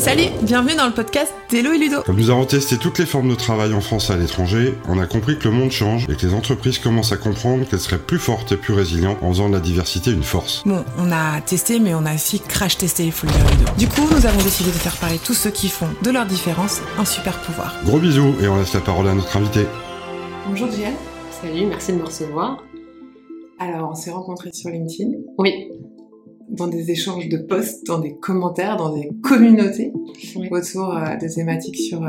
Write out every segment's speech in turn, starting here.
Salut, bienvenue dans le podcast d'Elo et Ludo. Comme nous avons testé toutes les formes de travail en France et à l'étranger, on a compris que le monde change et que les entreprises commencent à comprendre qu'elles seraient plus fortes et plus résilientes en faisant de la diversité une force. Bon, on a testé, mais on a aussi crash testé, il faut le dire Ludo. Du coup, nous avons décidé de faire parler tous ceux qui font de leur différence un super pouvoir. Gros bisous et on laisse la parole à notre invité. Bonjour Jienne. Salut, merci de me recevoir. Alors, on s'est rencontrés sur LinkedIn, Oui, dans des échanges de posts, dans des commentaires, dans des communautés Oui. autour euh, de thématiques sur euh,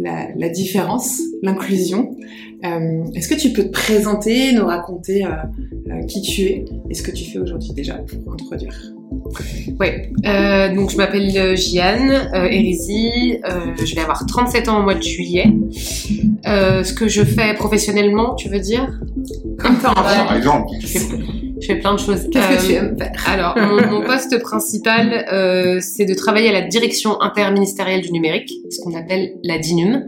la, la différence, l'inclusion. Euh, Est-ce que tu peux te présenter, nous raconter euh, euh, qui tu es et ce que tu fais aujourd'hui déjà pour introduire? Ouais. Euh, donc je m'appelle Gianne euh, Hérisi, euh, je vais avoir 37 ans au mois de juillet. Euh, ce que je fais professionnellement, tu veux dire? Comme ça, en Ouais. exemple. Je fais, plein de choses. Qu'est-ce que tu Euh, aimes faire? Alors, mon, mon poste principal, euh, c'est de travailler à la direction interministérielle du numérique, ce qu'on appelle la DINUM.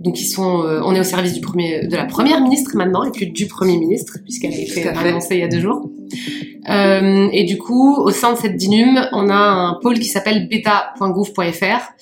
Donc, ils sont, euh, on est au service du premier, de la première ministre maintenant, et plus du premier ministre, puisqu'elle a été annoncée il y a deux jours. Euh, et du coup, au sein de cette DINUM, on a un pôle qui s'appelle beta.gouv.fr,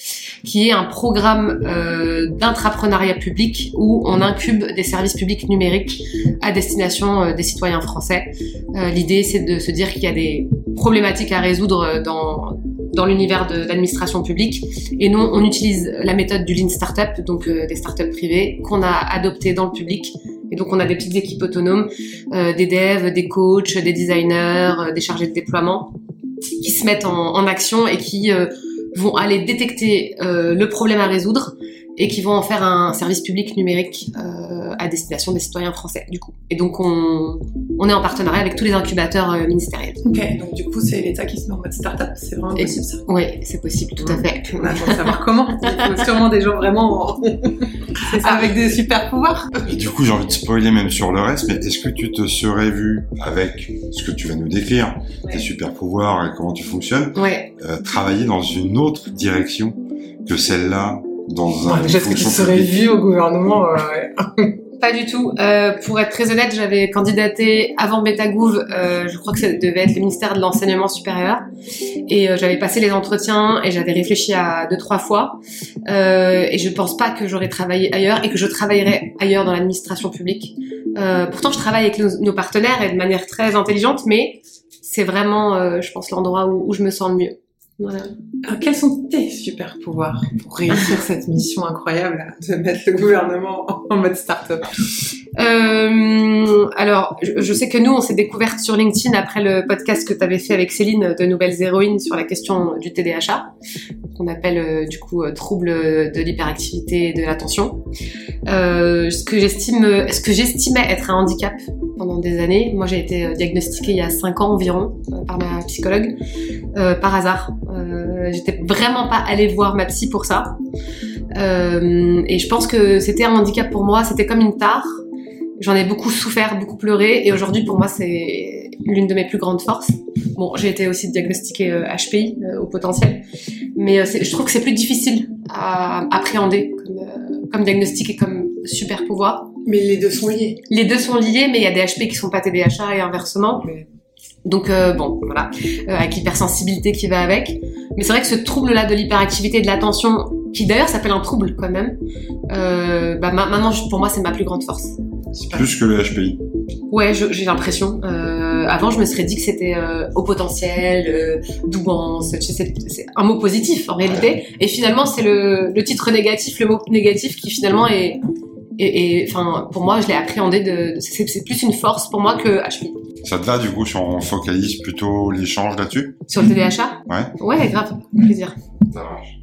qui est un programme euh, d'intrapreneuriat public où on incube des services publics numériques à destination euh, des citoyens français. Euh, L'idée, c'est de se dire qu'il y a des problématiques à résoudre dans, dans l'univers de l'administration publique. Et nous, on utilise la méthode du Lean Startup, donc des startups privées, qu'on a adoptées dans le public. Et donc, on a des petites équipes autonomes, euh, des devs, des coachs, des designers, euh, des chargés de déploiement, qui se mettent en, en action et qui euh, vont aller détecter le problème à résoudre et qui vont en faire un service public numérique euh, à destination des citoyens français, du coup. Et donc, on, on est en partenariat avec tous les incubateurs euh, ministériels. Ok, donc du coup, c'est l'État qui se met en mode start-up, c'est vraiment Et- possible ça? Oui, c'est possible, tout à fait. On attend de savoir comment. Il faut sûrement des gens vraiment avec des super pouvoirs. Et du coup, j'ai envie de spoiler même sur le reste, mais est-ce que tu te serais vu avec ce que tu vas nous décrire, tes Ouais. super pouvoirs et comment tu fonctionnes, Ouais. euh, travailler dans une autre direction que celle-là dans un Déjà, est-ce que tu fonction serais publique vu au gouvernement euh, ouais. Pas du tout. Euh, pour être très honnête, j'avais candidaté avant Betagouv, euh, je crois que ça devait être le ministère de l'enseignement supérieur, et euh, j'avais passé les entretiens et j'avais réfléchi à deux trois fois, euh, et je pense pas que j'aurais travaillé ailleurs et que je travaillerais ailleurs dans l'administration publique. Euh, pourtant, je travaille avec nos, nos partenaires et de manière très intelligente, mais c'est vraiment, euh, je pense, l'endroit où, où je me sens le mieux. Voilà. Alors, quels sont tes super pouvoirs pour réussir cette mission incroyable de mettre le gouvernement en mode start-up? Euh, alors, je, sais que nous, on s'est découvertes sur LinkedIn après le podcast que tu avais fait avec Céline de Nouvelles Héroïnes sur la question du TDAH, qu'on appelle euh, du coup euh, trouble de l'hyperactivité et de l'attention. Ce que j'estimais être un handicap pendant des années. Moi, j'ai été diagnostiquée il y a cinq ans environ par ma psychologue, par hasard. Euh, J'étais vraiment pas allée voir ma psy pour ça. Euh, et je pense que c'était un handicap pour moi. C'était comme une tare. J'en ai beaucoup souffert, beaucoup pleuré, et aujourd'hui pour moi c'est l'une de mes plus grandes forces. Bon, j'ai été aussi diagnostiquée euh, HPI euh, au potentiel, mais euh, je trouve que c'est plus difficile à appréhender comme, euh, comme diagnostic et comme super pouvoir. Mais les deux sont liés. Les deux sont liés, mais il y a des HP qui sont pas TDAH et inversement. Mais- Donc euh, bon, voilà, euh, avec l'hypersensibilité qui va avec. Mais c'est vrai que ce trouble-là de l'hyperactivité et de l'attention, qui d'ailleurs s'appelle un trouble quand même, euh, bah, ma- maintenant pour moi c'est ma plus grande force. Plus que le HPI. Ouais, j'ai l'impression. Euh, avant, je me serais dit que c'était euh, au potentiel, euh, douance, c'est c'est un mot positif en réalité. Et finalement, c'est le, le titre négatif, le mot négatif qui finalement est, est- est- enfin, pour moi, je l'ai appréhendé de, de- c'est c'est plus une force pour moi que HPI. Ça te va du coup si on focalise plutôt l'échange là-dessus Sur le TDAH Ouais. Ouais, grave, plaisir. Ça marche.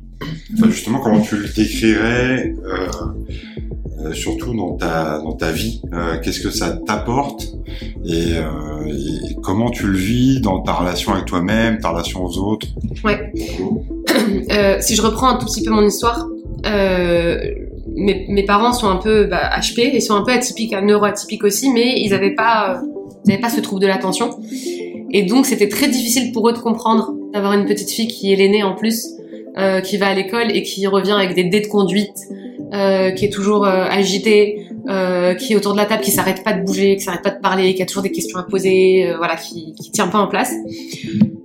Enfin, justement, comment tu le décrirais, euh, euh, surtout dans ta dans ta vie euh, Qu'est-ce que ça t'apporte et, et comment tu le vis dans ta relation avec toi-même, ta relation aux autres Ouais. Si je reprends un tout petit peu mon histoire, mes, mes parents sont un peu bah, HP, ils sont un peu atypiques, hein, neuroatypiques aussi, mais ils n'avaient pas, ils avaient pas ce trouble de l'attention. Et donc c'était très difficile pour eux de comprendre d'avoir une petite fille qui est l'aînée en plus, euh, qui va à l'école et qui revient avec des dés de conduite, euh, qui est toujours euh, agitée, euh, qui est autour de la table, qui s'arrête pas de bouger, qui s'arrête pas de parler, qui a toujours des questions à poser, euh, voilà, qui, qui tient pas en place.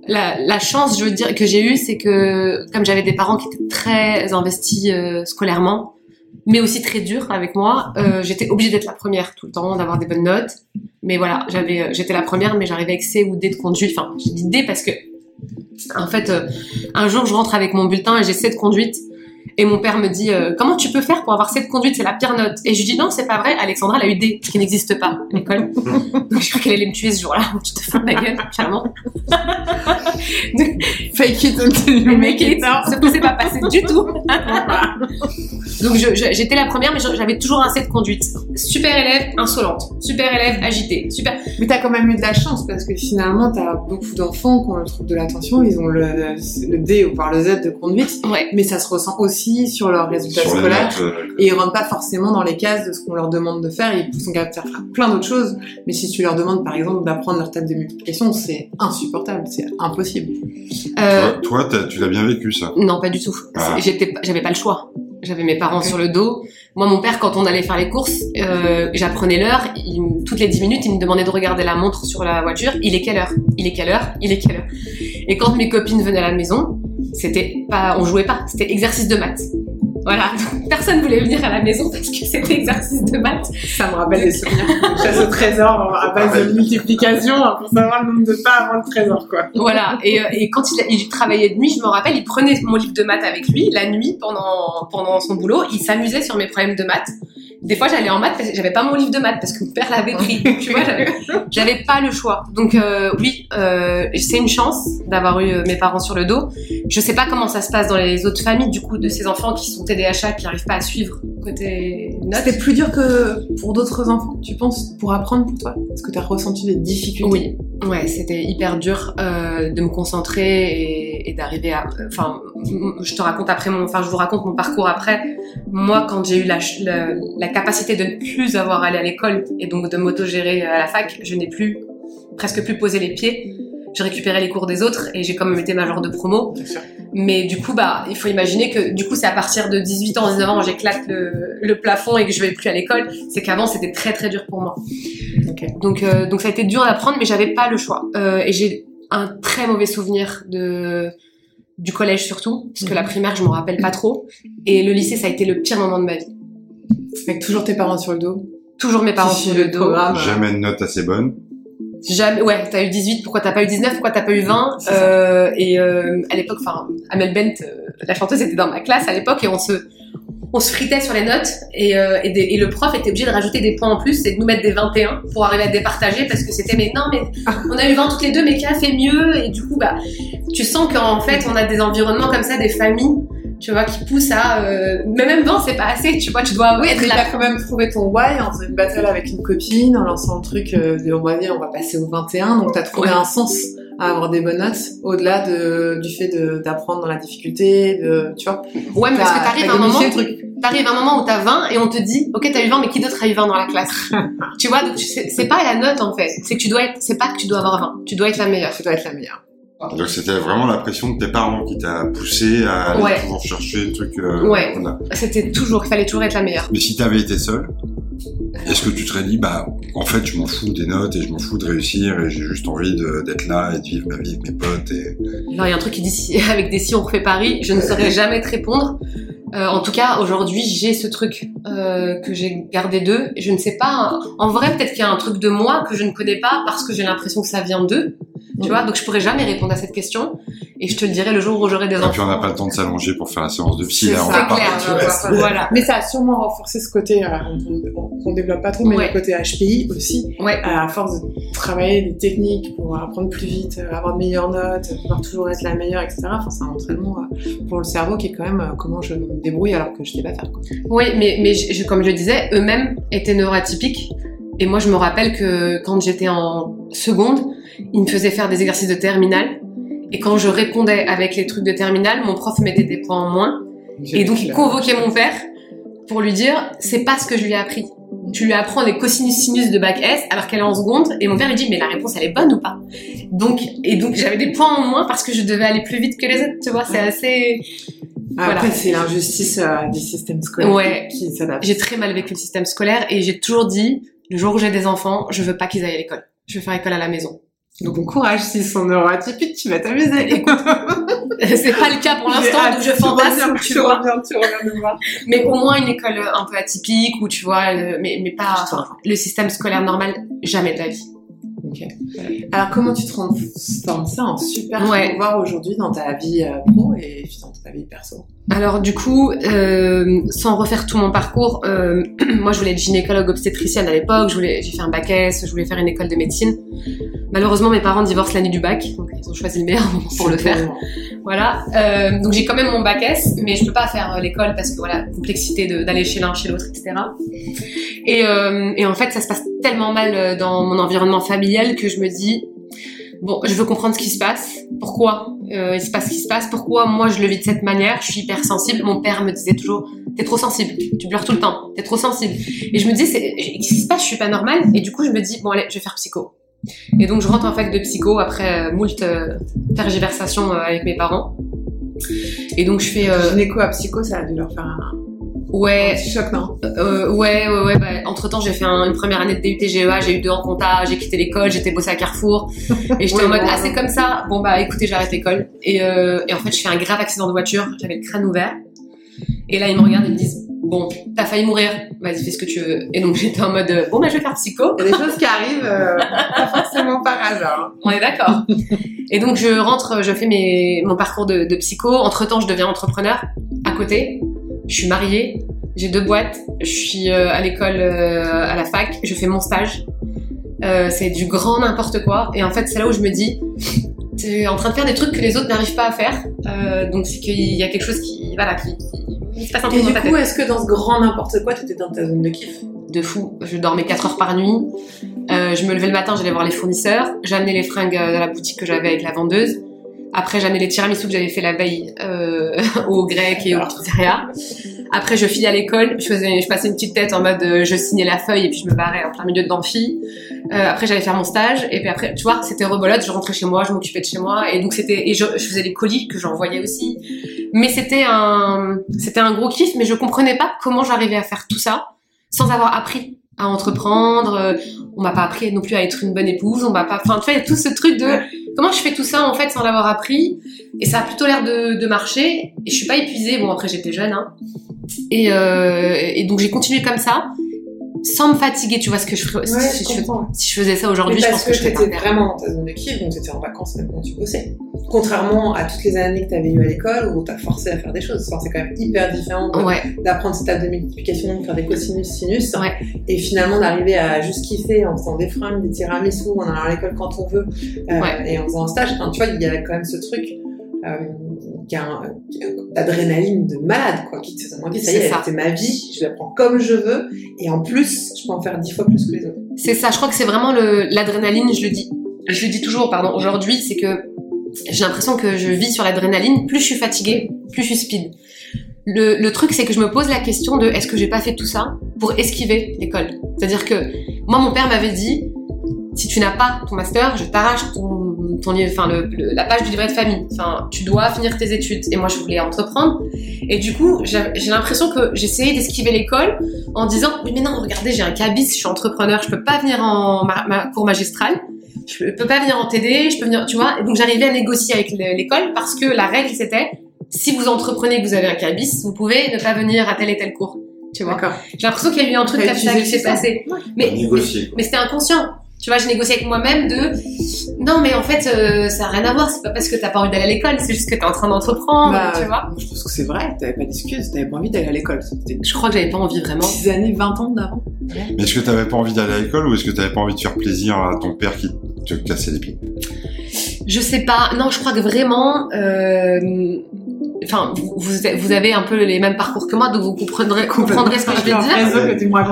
la, la chance, je veux dire, que j'ai eue, c'est que comme j'avais des parents qui étaient très investis euh, scolairement, mais aussi très durs avec moi, euh, j'étais obligée d'être la première tout le temps, d'avoir des bonnes notes. Mais voilà, j'avais, euh, j'étais la première, mais j'arrivais avec C ou D de conduite. Enfin, j'ai dit D parce que, en fait, euh, un jour, je rentre avec mon bulletin et j'ai C de conduite. Et mon père me dit euh, comment tu peux faire pour avoir cette conduite? C'est la pire note. Et je lui dis non c'est pas vrai. Alexandra elle a eu D qui n'existe pas à l'école. Donc je crois qu'elle allait me tuer ce jour-là. Tu te fous de la gueule clairement. Fake it until you make it. ça s'est pas passé du tout. Donc j'étais la première mais j'avais toujours un C de conduite. Super élève insolente. Super élève agitée. Super. Mais t'as quand même eu de la chance parce que finalement t'as beaucoup d'enfants qui ont le trouble de l'attention, ils ont le, le D ou voire le Z de conduite, ouais. Mais ça se ressent aussi sur leurs résultats Sur scolaires. notes, euh, Et ils rentrent pas forcément dans les cases de ce qu'on leur demande de faire. Ils sont capables de faire plein d'autres choses. Mais si tu leur demandes, par exemple, d'apprendre leur table de multiplication, c'est insupportable. C'est impossible. Euh, Toi, tu l'as bien vécu ça. Non, pas du tout. Ah. J'avais pas le choix. J'avais mes parents sur le dos. Moi, mon père, quand on allait faire les courses, euh, j'apprenais l'heure. Toutes les 10 minutes, il me demandait de regarder la montre sur la voiture. Il est quelle heure? Il est quelle heure? Il est quelle heure? Et quand mes copines venaient à la maison, c'était pas, on jouait pas. C'était exercice de maths. Voilà. Donc, personne voulait venir à la maison parce que c'était exercice de maths. Ça me rappelle des souvenirs chasse au trésor à base de multiplication hein, pour savoir le nombre de pas avant le trésor, quoi. Voilà. Et, euh, et quand il, il travaillait de nuit, je me rappelle, il prenait mon livre de maths avec lui la nuit pendant pendant son boulot. Il s'amusait sur mes problèmes de maths. Des fois, j'allais en maths parce que j'avais pas mon livre de maths parce que mon père l'avait pris. tu vois, j'avais- pas le choix. Donc euh, oui, euh, c'est une chance d'avoir eu euh, mes parents sur le dos. Je sais pas comment ça se passe dans les autres familles du coup de ces enfants qui sont TDAH qui arrivent pas à suivre côté notes. C'était plus dur que pour d'autres enfants, tu penses, pour apprendre pour toi? Est-ce que tu as ressenti des difficultés Oui, ouais, c'était hyper dur euh, de me concentrer et, et d'arriver à. Enfin, je te raconte après mon. Enfin, je vous raconte mon parcours après. Moi, quand j'ai eu la, la capacité de ne plus avoir à aller à l'école et donc de m'autogérer à la fac, je n'ai plus presque plus posé les pieds. J'ai récupéré les cours des autres et j'ai quand même été major de promo. Mais du coup, bah, il faut imaginer que du coup, c'est à partir de 18 ans, 19 ans, j'éclate le, le plafond et que je vais plus à l'école. C'est qu'avant, c'était très très dur pour moi. Donc, euh, donc ça a été dur d'apprendre, mais j'avais pas le choix. Euh, et j'ai un très mauvais souvenir de du collège surtout, parce que la primaire, je m'en rappelle pas trop. Et le lycée, ça a été le pire moment de ma vie. Avec toujours tes parents sur le dos. Toujours mes parents sur le dos. programme. Jamais de note assez bonne. Jamais, ouais, t'as eu 18, pourquoi t'as pas eu 19, pourquoi t'as pas eu 20 C'est ça. euh, Et euh, à l'époque, enfin, Amel Bent, euh, la chanteuse, était dans ma classe à l'époque et on se, on se fritait sur les notes et, euh, et, des- et le prof était obligé de rajouter des points en plus et de nous mettre des 21 pour arriver à départager parce que c'était mais non mais on a eu 20 toutes les deux mais qui a fait mieux et du coup bah tu sens qu'en fait on a des environnements comme ça, des familles tu vois qui poussent à euh, mais même 20 c'est pas assez tu vois tu dois mais là t'as quand même trouvé ton why en faisant une battle avec une copine, en lançant le truc euh, de on va dire on va passer au 21, donc t'as trouvé Ouais. un sens à avoir des bonnes notes, au-delà de, du fait d'apprendre dans la difficulté, de, tu vois. ouais mais parce que t'arrives à un moment. T'arrives à un moment où t'as 20 et on te dit, ok, t'as eu 20, mais qui d'autre a eu 20 dans la classe? Tu vois, donc tu c'est pas la note en fait. C'est que tu dois être, c'est pas que tu dois avoir 20. Tu dois être la meilleure. Tu dois être la meilleure. Donc c'était vraiment la pression de tes parents qui t'a poussé à aller Ouais. toujours chercher le truc. euh, Ouais. voilà. C'était toujours, il fallait toujours être la meilleure. Mais si t'avais été seul, est-ce que tu te serais dit, bah, en fait, je m'en fous des notes et je m'en fous de réussir et j'ai juste envie d'être là et de vivre ma vie avec mes potes et... Alors il y a un truc qui dit si, avec des si on refait Paris, je ne saurais jamais te répondre. Euh, en tout cas, aujourd'hui, j'ai ce truc euh, que j'ai gardé d'eux. Je ne sais pas. En vrai, peut-être qu'il y a un truc de moi que je ne connais pas parce que j'ai l'impression que ça vient d'eux. Tu Mm. vois, donc je pourrais jamais répondre à cette question. Et je te le dirai le jour où j'aurai des Et enfants. puis on n'a pas le temps de s'allonger pour faire la séance de psy, C'est là, on va pas. clair. Voilà. Mais ça a sûrement renforcé ce côté, euh, on, on développe pas trop, mais Ouais. le côté HPI aussi, Ouais. à force de travailler des techniques pour apprendre plus vite, euh, avoir de meilleures notes, pouvoir toujours être la meilleure, etc. Enfin, c'est un entraînement euh, pour le cerveau qui est quand même euh, comment je me débrouille alors que je sais pas faire. Quoi. Oui, mais, mais je- comme je le disais, eux-mêmes étaient neuroatypiques. Et moi, je me rappelle que quand j'étais en seconde, ils me faisaient faire des exercices de terminale. Et quand je répondais avec les trucs de terminale, mon prof mettait des points en moins. Et donc, il convoquait mon père pour lui dire, c'est pas ce que je lui ai appris. Tu lui apprends les cosinus sinus de bac S alors qu'elle est en seconde. Et mon père lui dit, mais la réponse, elle est bonne ou pas? Donc, et donc, j'avais des points en moins parce que je devais aller plus vite que les autres. Tu vois, c'est assez, Après, voilà. c'est l'injustice euh, du système scolaire Ouais. qui s'adapte. J'ai très mal vécu le système scolaire et j'ai toujours dit, le jour où j'ai des enfants, je veux pas qu'ils aillent à l'école. Je veux faire école à la maison. Donc bon courage, s'ils sont neuroatypiques, tu vas t'amuser. c'est pas le cas pour l'instant, donc je fantasme, tu, tu vois. reviens, tu reviens voir. Mais au moins une école un peu atypique où tu vois, euh, mais, mais pas enfin, le système scolaire normal, jamais de la vie. Alors comment tu transformes ça en super Ouais. pouvoir aujourd'hui dans ta vie euh, pro et puis dans ta vie perso? Alors du coup, euh, sans refaire tout mon parcours, euh, moi je voulais être gynécologue obstétricienne à l'époque, je voulais, j'ai fait un bac S, je voulais faire une école de médecine. Malheureusement, mes parents divorcent l'année du bac, donc ils ont choisi le meilleur moment pour le faire. Voilà. Donc j'ai quand même mon bac S, mais je peux pas faire l'école parce que voilà, complexité d'aller chez l'un, chez l'autre, etc. Et, et en fait, ça se passe tellement mal dans mon environnement familial que je me dis bon, je veux comprendre ce qui se passe. Pourquoi euh, il se passe ce qui se passe? Pourquoi moi je le vis de cette manière? Je suis hypersensible. Mon père me disait toujours t'es trop sensible, tu pleures tout le temps, t'es trop sensible. Et je me dis qu'est-ce qui se passe? Je suis pas normale. Et du coup, je me dis bon allez, je vais faire psycho. Et donc je rentre en fac de psycho après euh, moult euh, tergiversations euh, avec mes parents. Et donc je fais Gynéco à psycho, ça a dû leur faire un, un ouais petit choc, non euh, ouais, ouais, ouais. Bah, entre temps, j'ai fait un- une première année de DUT GEA, j'ai eu deux en compta, j'ai quitté l'école, j'étais bossé à Carrefour, et j'étais en mode ah c'est comme ça. Bon bah écoutez, j'arrête l'école. Et, euh, et en fait, je fais un grave accident de voiture, j'avais le crâne ouvert. Et là, ils me regardent et me disent bon, t'as failli mourir, vas-y fais ce que tu veux. Et donc j'étais en mode bon bah je vais faire psycho. Il y a des choses qui arrivent euh, pas forcément par hasard. On est d'accord. et donc je rentre, je fais mes, mon parcours de, de psycho. Entre temps, je deviens entrepreneur à côté. Je suis mariée, j'ai deux boîtes. Je suis euh, à l'école, euh, à la fac. Je fais mon stage. Euh, c'est du grand n'importe quoi. Et en fait, c'est là où je me dis, tu es en train de faire des trucs que les autres n'arrivent pas à faire. Donc c'est qu'il y a quelque chose qui, voilà, qui, qui- se passe un Et truc dans du ta coup, est-ce que dans ce grand n'importe quoi, tu étais dans ta zone de kiff? De fou. Je dormais 4 heures par nuit. Euh, je me levais le matin, j'allais voir les fournisseurs. J'amenais les fringues dans la boutique que j'avais avec la vendeuse. Après, j'amenais les tiramisu que j'avais fait la veille euh, au grec et au pizzeria. Après, je filais à l'école. Je faisais, je passais une petite tête en mode, euh, je signais la feuille et puis je me barrais en plein milieu de l'amphi. Euh, après, j'allais faire mon stage et puis après, tu vois, c'était rebolote. Je rentrais chez moi, je m'occupais de chez moi et donc c'était et je, je faisais les colis que j'envoyais aussi. Mais c'était un, c'était un gros kiff. Mais je comprenais pas comment j'arrivais à faire tout ça sans avoir appris à entreprendre. euh, On m'a pas appris non plus à être une bonne épouse. On m'a pas, enfin, tu vois, il y a tout ce truc de comment je fais tout ça en fait sans l'avoir appris. Et ça a plutôt l'air de, de marcher. Et je suis pas épuisée. Bon, après j'étais jeune, hein. Et, euh, et donc j'ai continué comme ça, sans me fatiguer. Tu vois ce que je ferais si, Ouais, si je si faisais ça aujourd'hui, je pense que, que je pas vraiment dans ta zone de kiff, donc t'étais en vacances même quand tu bossais. Contrairement à toutes les années que t'avais eues à l'école où t'as forcé à faire des choses. Enfin, c'est quand même hyper différent Ouais, d'apprendre cette table de multiplication, de faire des cosinus, sinus, Ouais. et finalement d'arriver à juste kiffer en faisant des fringues, des tiramisu, en allant à l'école quand on veut, euh, et en faisant un stage. Enfin, tu vois, il y avait quand même ce truc euh, qui a un- a d'adrénaline de malade, quoi, qui te donne envie, ça y C'est est, c'est ma vie, je la prends comme je veux, et en plus, je peux en faire dix fois plus que les autres. c'est ça. Je crois que c'est vraiment le l'adrénaline. Je le dis, je le dis toujours. Pardon. Aujourd'hui, c'est que j'ai l'impression que je vis sur l'adrénaline. Plus je suis fatiguée, plus je suis speed. Le, le truc, c'est que je me pose la question de est-ce que j'ai pas fait tout ça pour esquiver l'école? C'est-à-dire que moi, mon père m'avait dit si tu n'as pas ton master, je t'arrache ton, enfin, le, le- la page du livret de famille. Enfin, tu dois finir tes études. Et moi, je voulais entreprendre. Et du coup, j'ai l'impression que j'essayais d'esquiver l'école en disant oui, mais non, regardez, j'ai un cabis, je suis entrepreneur, je peux pas venir en ma, ma cours magistral. Je peux pas venir en TD, je peux venir, tu vois. Et donc, j'arrivais à négocier avec le- l'école parce que la règle, c'était si vous entreprenez que vous avez un cabis, vous pouvez ne pas venir à tel et tel cours. Tu vois. J'ai l'impression qu'il y a eu un truc comme ça qui s'est passé. Mais, Négocier. mais c'était inconscient. Tu vois, j'ai négocié avec moi-même de non, mais en fait, euh, ça n'a rien à voir. C'est pas parce que t'as pas envie d'aller à l'école, c'est juste que t'es en train d'entreprendre, Bah, tu vois. Je pense que c'est vrai, t'avais pas d'excuses, t'avais pas envie d'aller à l'école. Je crois que j'avais pas envie vraiment. 10 années, 20 ans d'avant. Mais est-ce que t'avais pas envie d'aller à l'école ou est-ce que t'avais pas envie de faire plaisir à ton père qui te cassait les pieds? Je sais pas. Non, je crois que vraiment. euh, Enfin, vous, vous avez un peu les mêmes parcours que moi, donc vous comprendrez, comprendrez ce que je vais dire.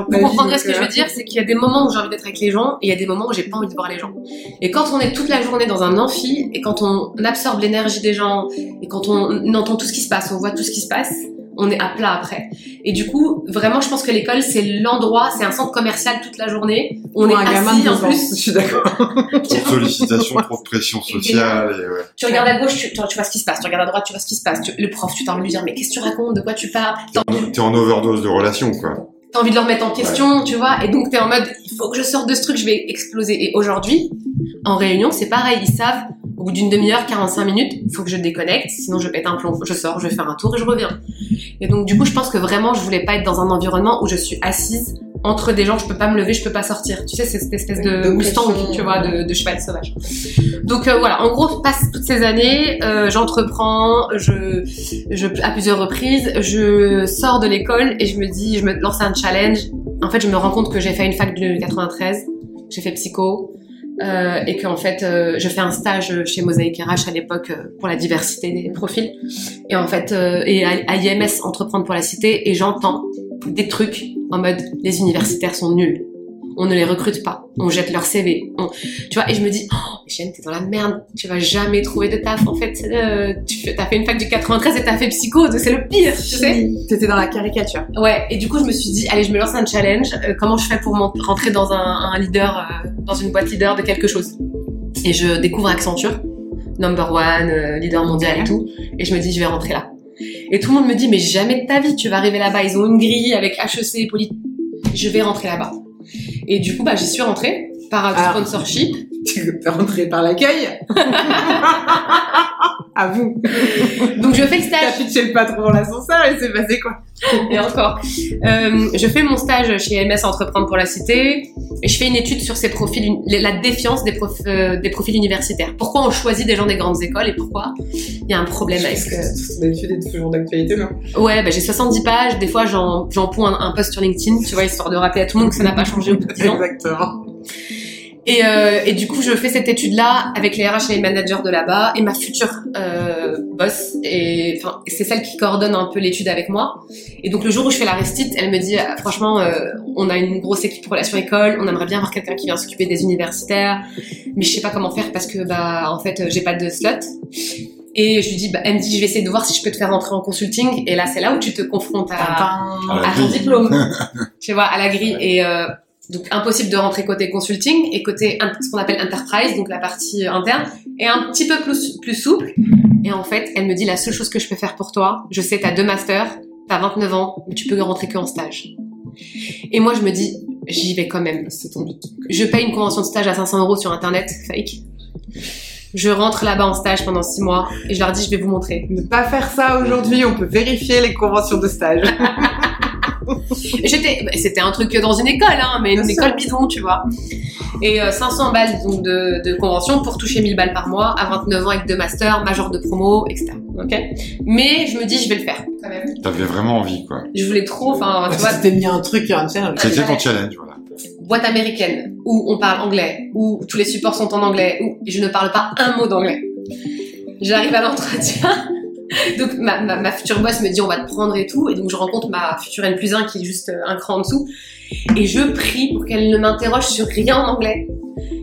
Vous comprendrez ce que je veux dire, c'est qu'il y a des moments où j'ai envie d'être avec les gens et il y a des moments où j'ai pas envie de voir les gens. Et quand on est toute la journée dans un amphi et quand on absorbe l'énergie des gens et quand on entend tout ce qui se passe, on voit tout ce qui se passe, on est à plat après. Et du coup, vraiment, je pense que l'école, c'est l'endroit, c'est un centre commercial toute la journée. On pour est un gamin assis de en 12 ans. plus. Je suis d'accord. Trop de sollicitations, trop de pression sociale et ouais. Tu regardes à gauche, tu, tu vois ce qui se passe. Tu regardes à droite, tu vois ce qui se passe. Tu- le prof, tu t'as envie de lui dire, mais qu'est-ce que tu racontes? De quoi tu parles? T'es en overdose de relations, quoi. t'as envie de leur mettre en question, tu vois, et donc t'es en mode, il faut que je sorte de ce truc, je vais exploser. Et aujourd'hui, en réunion, c'est pareil, ils savent, au bout d'une demi-heure, 45 minutes, il faut que je déconnecte, sinon je pète un plomb, je sors, je vais faire un tour et je reviens. Et donc, du coup, je pense que vraiment, je voulais pas être dans un environnement où je suis assise entre des gens, je peux pas me lever, je peux pas sortir. Tu sais, c'est cette espèce de Mustang, tu vois, de, de cheval sauvage. Donc euh, voilà, en gros, passe toutes ces années, euh, j'entreprends, je, je, à plusieurs reprises, je sors de l'école et je me dis, je me lance un challenge. En fait, je me rends compte que j'ai fait une fac de 93, j'ai fait psycho, euh, et qu'en fait, euh, je fais un stage chez Mosaïque RH à l'époque euh, pour la diversité des profils. Et en fait, euh, et à IMS, Entreprendre pour la Cité, et j'entends des trucs en mode les universitaires sont nuls. On ne les recrute pas. On jette leur CV. On- Tu vois, et je me dis, oh, Michel, t'es dans la merde. Tu vas jamais trouver de taf. En fait, euh, tu fais- t'as fait une fac du 93 et t'as fait psycho. C'est le pire, tu sais. T'étais dans la caricature. Ouais, et du coup, je me suis dit, allez, je me lance un challenge. Euh, comment je fais pour rentrer dans un, un leader, euh, dans une boîte leader de quelque chose? Et je découvre Accenture, number one, euh, leader mondial et tout. Et je me dis, je vais rentrer là. Et tout le monde me dit, mais jamais de ta vie, tu vas arriver là-bas. Ils ont une grille avec HEC, Poly. Je vais rentrer là-bas. Et du coup, bah, j'y suis rentrée par Ah. sponsorship. Tu es rentré par l'accueil. à vous. Donc, je fais le T'as stage. pitché le patron dans l'ascenseur et c'est passé quoi Et encore. Euh, je fais mon stage chez MS Entreprendre pour la Cité et je fais une étude sur ces profils, la défiance des, prof- euh, des profils universitaires. Pourquoi on choisit des gens des grandes écoles et pourquoi il y a un problème avec... Est-ce euh, que ton étude est toujours d'actualité, non? Ouais, bah, j'ai 70 pages, des fois j'en, j'en ponds un, un post sur LinkedIn, tu vois, histoire de rappeler à tout le monde que ça n'a pas changé au bout de 10 ans. Exactement. Et, euh, et du coup, je fais cette étude-là avec les RH et les managers de là-bas et ma future euh, boss. Et enfin, c'est celle qui coordonne un peu l'étude avec moi. Et donc le jour où je fais la restite, elle me dit ah, franchement, euh, on a une grosse équipe relation école, on aimerait bien avoir quelqu'un qui vient s'occuper des universitaires, mais je sais pas comment faire parce que bah en fait j'ai pas de slot. Et je lui dis, bah, elle me dit, je vais essayer de voir si je peux te faire rentrer en consulting. Et là, c'est là où tu te confrontes à, ton diplôme, tu vois, à la grille. Et euh, donc impossible de rentrer côté consulting et côté ce qu'on appelle enterprise, donc la partie euh, interne, et un petit peu plus, plus souple. Et en fait, elle me dit la seule chose que je peux faire pour toi, je sais, t'as deux masters, t'as 29 ans, mais tu peux rentrer que en stage. Et moi, je me dis, j'y vais quand même. C'est ton but. Je paye une convention de stage à 500 euros sur internet, fake. Je rentre là-bas en stage pendant six mois et je leur dis, je vais vous montrer. Ne pas faire ça aujourd'hui, on peut vérifier les conventions de stage. J'étais, c'était un truc dans une école, hein, mais une Bien sûr. école bidon, tu vois. Et euh, 500 balles donc de, de convention pour toucher 1000 balles par mois à 29 ans avec deux masters, major de promo, etc. Ok. Mais je me dis, je vais le faire quand même. T'avais vraiment envie, quoi. Je voulais trop, enfin, tu vois, t'es mis un truc, un challenge. C'était ton challenge, voilà. boîte américaine où on parle anglais, où tous les supports sont en anglais, où je ne parle pas un mot d'anglais. J'arrive à l'entretien. Donc ma, ma, ma future boss me dit on va te prendre et tout et donc je rencontre ma future N plus 1 qui est juste euh, un cran en dessous et je prie pour qu'elle ne m'interroge sur rien en anglais.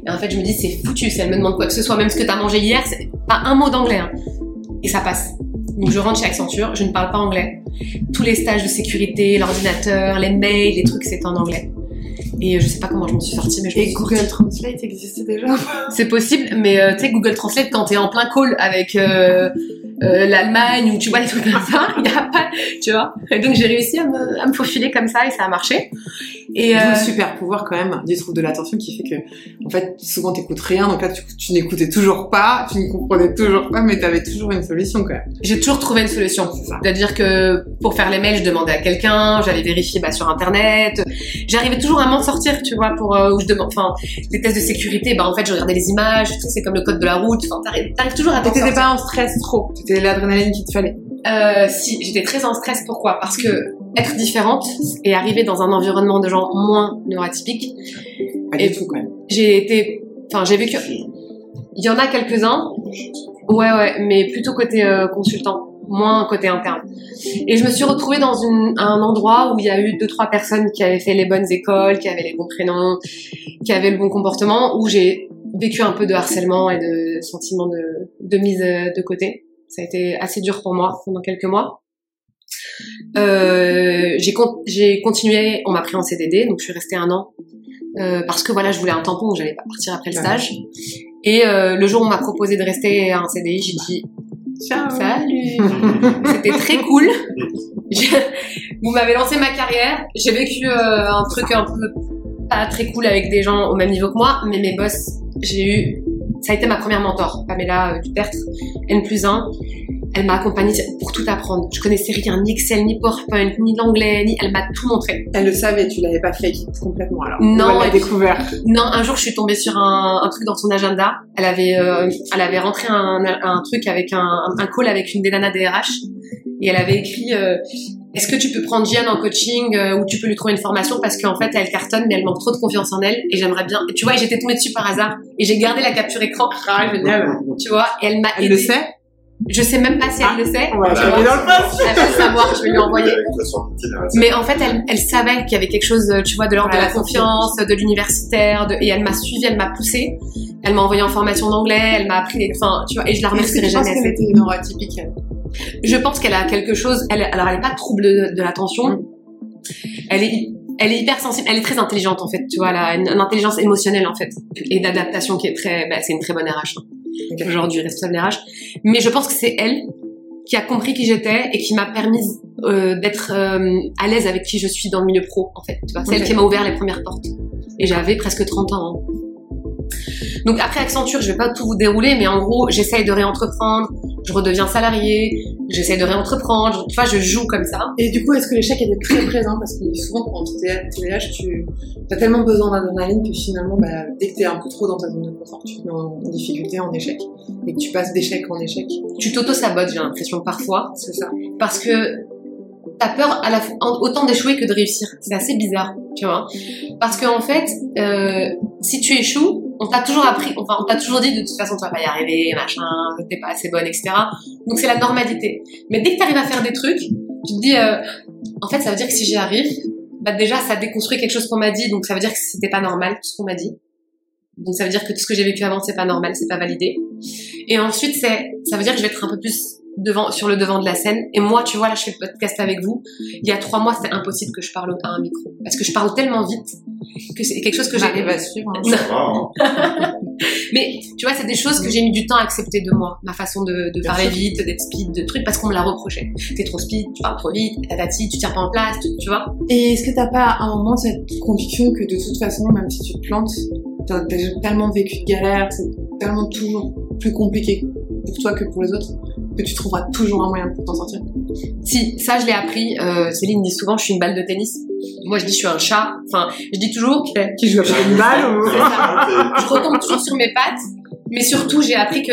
Et en fait je me dis c'est foutu si elle me demande quoi que ce soit même ce que t'as mangé hier c'est pas un mot d'anglais hein. et ça passe. Donc je rentre chez Accenture, je ne parle pas anglais. Tous les stages de sécurité, l'ordinateur, les mails, les trucs c'est en anglais. Et euh, je sais pas comment je m'en suis sortie mais je Et Google sortie. Translate existait déjà C'est possible, mais euh, tu sais, Google Translate, quand t'es en plein call avec euh, euh, l'Allemagne ou tu vois des trucs comme ça, il y a pas, tu vois. Et donc j'ai réussi à me, à me faufiler comme ça et ça a marché. Et D'où euh, super pouvoir quand même du trouble de l'attention qui fait que, en fait, souvent t'écoutes rien, donc là tu, tu n'écoutais toujours pas, tu ne comprenais toujours pas, mais t'avais toujours une solution quand même. j'ai toujours trouvé une solution. C'est-à-dire que pour faire les mails, je demandais à quelqu'un, j'allais vérifier bah, sur internet. J'arrivais toujours à m'en sortir, tu vois, pour euh, où je demande, enfin, les tests de sécurité, bah en fait, je regardais les images, c'est comme le code de la route. Enfin, t'arrives, toujours à t'en Et t'étais sortir. pas en stress trop, c'était l'adrénaline qu'il te fallait. Euh, si, j'étais très en stress. Pourquoi? Parce que être différente et arriver dans un environnement de gens moins neuroatypiques, Pas Et- tout quand même. j'ai été, enfin, j'ai vécu. Il y en a quelques-uns. Ouais, ouais, mais plutôt côté euh, consultant, moins côté interne. Et je me suis retrouvée dans une, un endroit où il y a eu deux, trois personnes qui avaient fait les bonnes écoles, qui avaient les bons prénoms, qui avaient le bon comportement, où j'ai vécu un peu de harcèlement et de sentiment de, de mise euh, de côté. Ça a été assez dur pour moi pendant quelques mois. Euh, j'ai con- j'ai continué, on m'a pris en CDD, donc je suis restée un an euh, parce que voilà, je voulais un tampon, donc j'allais pas partir après le stage. Et euh, le jour où on m'a proposé de rester à un CDI, j'ai dit Ciao. salut. C'était très cool. Je- Vous m'avez lancé ma carrière. J'ai vécu euh, un truc un peu pas très cool avec des gens au même niveau que moi, mais mes boss, j'ai eu. Ça a été ma première mentor, Pamela euh, Dupertre, N plus 1. Elle m'a accompagnée pour tout apprendre. Je connaissais rien, ni Excel, ni PowerPoint, ni l'anglais, ni. Elle m'a tout montré. Elle le savait, tu l'avais pas fait complètement alors. Non, elle l'a découvert. Non, un jour, je suis tombée sur un, un truc dans son agenda. Elle avait, euh, elle avait rentré un, un truc avec un, un call avec une des nanas des RH et elle avait écrit euh, Est-ce que tu peux prendre Jeanne en coaching euh, ou tu peux lui trouver une formation parce qu'en fait elle cartonne mais elle manque trop de confiance en elle et j'aimerais bien. Et tu vois, et j'étais tombée dessus par hasard et j'ai gardé la capture écran. Ah, génial. Tu vois, et elle m'a Elle aidée. le sait Je sais même pas si elle le sait. Ouais, tu elle vois. dans le poste. Elle va le savoir, je vais lui envoyer. Mais en fait, elle, elle savait qu'il y avait quelque chose, euh, tu vois, de l'ordre de la confiance, de l'universitaire, de... et elle m'a suivi, elle m'a poussée. Elle m'a envoyé en formation d'anglais, elle m'a appris les, enfin, tu vois, et je la remercierai tu penses jamais qu'elle était neuroatypique Je pense qu'elle a quelque chose, elle, alors elle est pas trouble de, de l'attention. Mm. Elle est, elle est hyper sensible, elle est très intelligente en fait, tu vois, elle a une, une intelligence émotionnelle en fait, et d'adaptation qui est très, bah, c'est une très bonne RH. hein. Ok. Aujourd'hui, responsable RH. Mais je pense que c'est elle qui a compris qui j'étais et qui m'a permis euh, d'être euh, à l'aise avec qui je suis dans le milieu pro en fait. Tu vois, c'est elle qui m'a ouvert les premières portes. Et j'avais presque 30 ans. hein. Donc après Accenture, je vais pas tout vous dérouler, mais en gros, j'essaye de réentreprendre, je redeviens salarié, j'essaye de réentreprendre, tu vois, je joue comme ça. Et du coup, est-ce que l'échec était très présent? Parce qu'on dit souvent quand tu es TDAH, tu as tellement besoin d'adrénaline que finalement, bah, dès que tu es un peu trop dans ta zone de confort, tu te mets en, en difficulté, en échec. Et que tu passes d'échec en échec. Tu t'auto-sabotes, j'ai l'impression parfois, C'est ça. parce que t'as peur à la fois en- autant d'échouer que de réussir. C'est assez bizarre, tu vois. Parce qu'en fait, euh, si tu échoues, on t'a toujours appris, enfin, on t'a toujours dit de toute façon tu vas pas y arriver, machin, t'es pas assez bonne, etc. Donc c'est la normalité. Mais dès que t'arrives à faire des trucs, tu te dis, euh, en fait, ça veut dire que si j'y arrive, bah déjà ça déconstruit quelque chose qu'on m'a dit, donc ça veut dire que c'était pas normal tout ce qu'on m'a dit. Donc ça veut dire que tout ce que j'ai vécu avant c'est pas normal, c'est pas validé. Et ensuite c'est, ça veut dire que je vais être un peu plus devant, sur le devant de la scène. Et moi, tu vois, là, je fais le podcast avec vous. Il y a trois mois, c'était impossible que je parle à un micro. Parce que je parle tellement vite que c'est quelque chose que. J'arrive à suivre. hein. Hein. Mais tu vois, c'est des choses que j'ai mis du temps à accepter de moi. Ma façon de, parler sûr. vite, d'être speed, de trucs, parce qu'on me l'a reproché. T'es trop speed, tu parles trop vite, tatati, tu tiens pas en place, tu, tu vois. Et est-ce que t'as pas à un moment cette conviction que de toute façon, même si tu te plantes, t'as tellement vécu de galères, c'est tellement toujours plus compliqué pour toi que pour les autres, que tu trouveras toujours un moyen pour t'en sortir Si, ça, je l'ai appris. Euh, Céline dit souvent, je suis une balle de tennis. Moi, je dis, je suis un chat. Enfin, je dis toujours que Tu joues avec une balle ou... je retombe toujours sur mes pattes. Mais surtout, j'ai appris que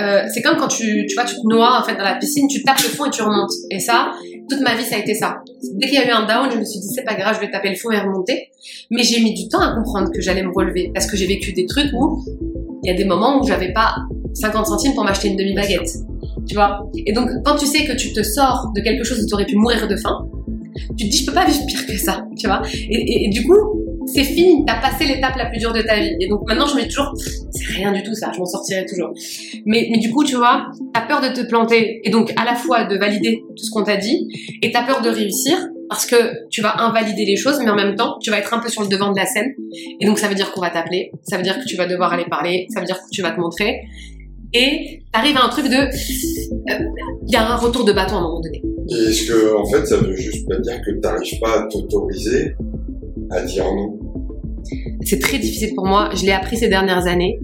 euh, c'est comme quand tu, tu vois, tu te noies en fait dans la piscine, tu tapes le fond et tu remontes. Et ça, toute ma vie, ça a été ça. Dès qu'il y a eu un down, je me suis dit c'est pas grave, je vais taper le fond et remonter. Mais j'ai mis du temps à comprendre que j'allais me relever parce que j'ai vécu des trucs où il y a des moments où j'avais pas 50 centimes pour m'acheter une demi-baguette. Tu vois? Et donc, quand tu sais que tu te sors de quelque chose où tu aurais pu mourir de faim, tu te dis je peux pas vivre pire que ça, tu vois? Et, du coup, c'est fini, t'as passé l'étape la plus dure de ta vie. Et donc maintenant, je me dis toujours, c'est rien du tout ça, je m'en sortirai toujours. Mais, mais du coup, tu vois, t'as peur de te planter et donc à la fois de valider tout ce qu'on t'a dit et t'as peur de réussir parce que tu vas invalider les choses, mais en même temps, tu vas être un peu sur le devant de la scène. Et donc ça veut dire qu'on va t'appeler, ça veut dire que tu vas devoir aller parler, ça veut dire que tu vas te montrer. Et t'arrives à un truc de, euh, il y a un retour de bâton à un moment donné. Est-ce que, en fait, ça veut juste pas dire que t'arrives pas à t'autoriser à dire non C'est très difficile pour moi. Je l'ai appris ces dernières années,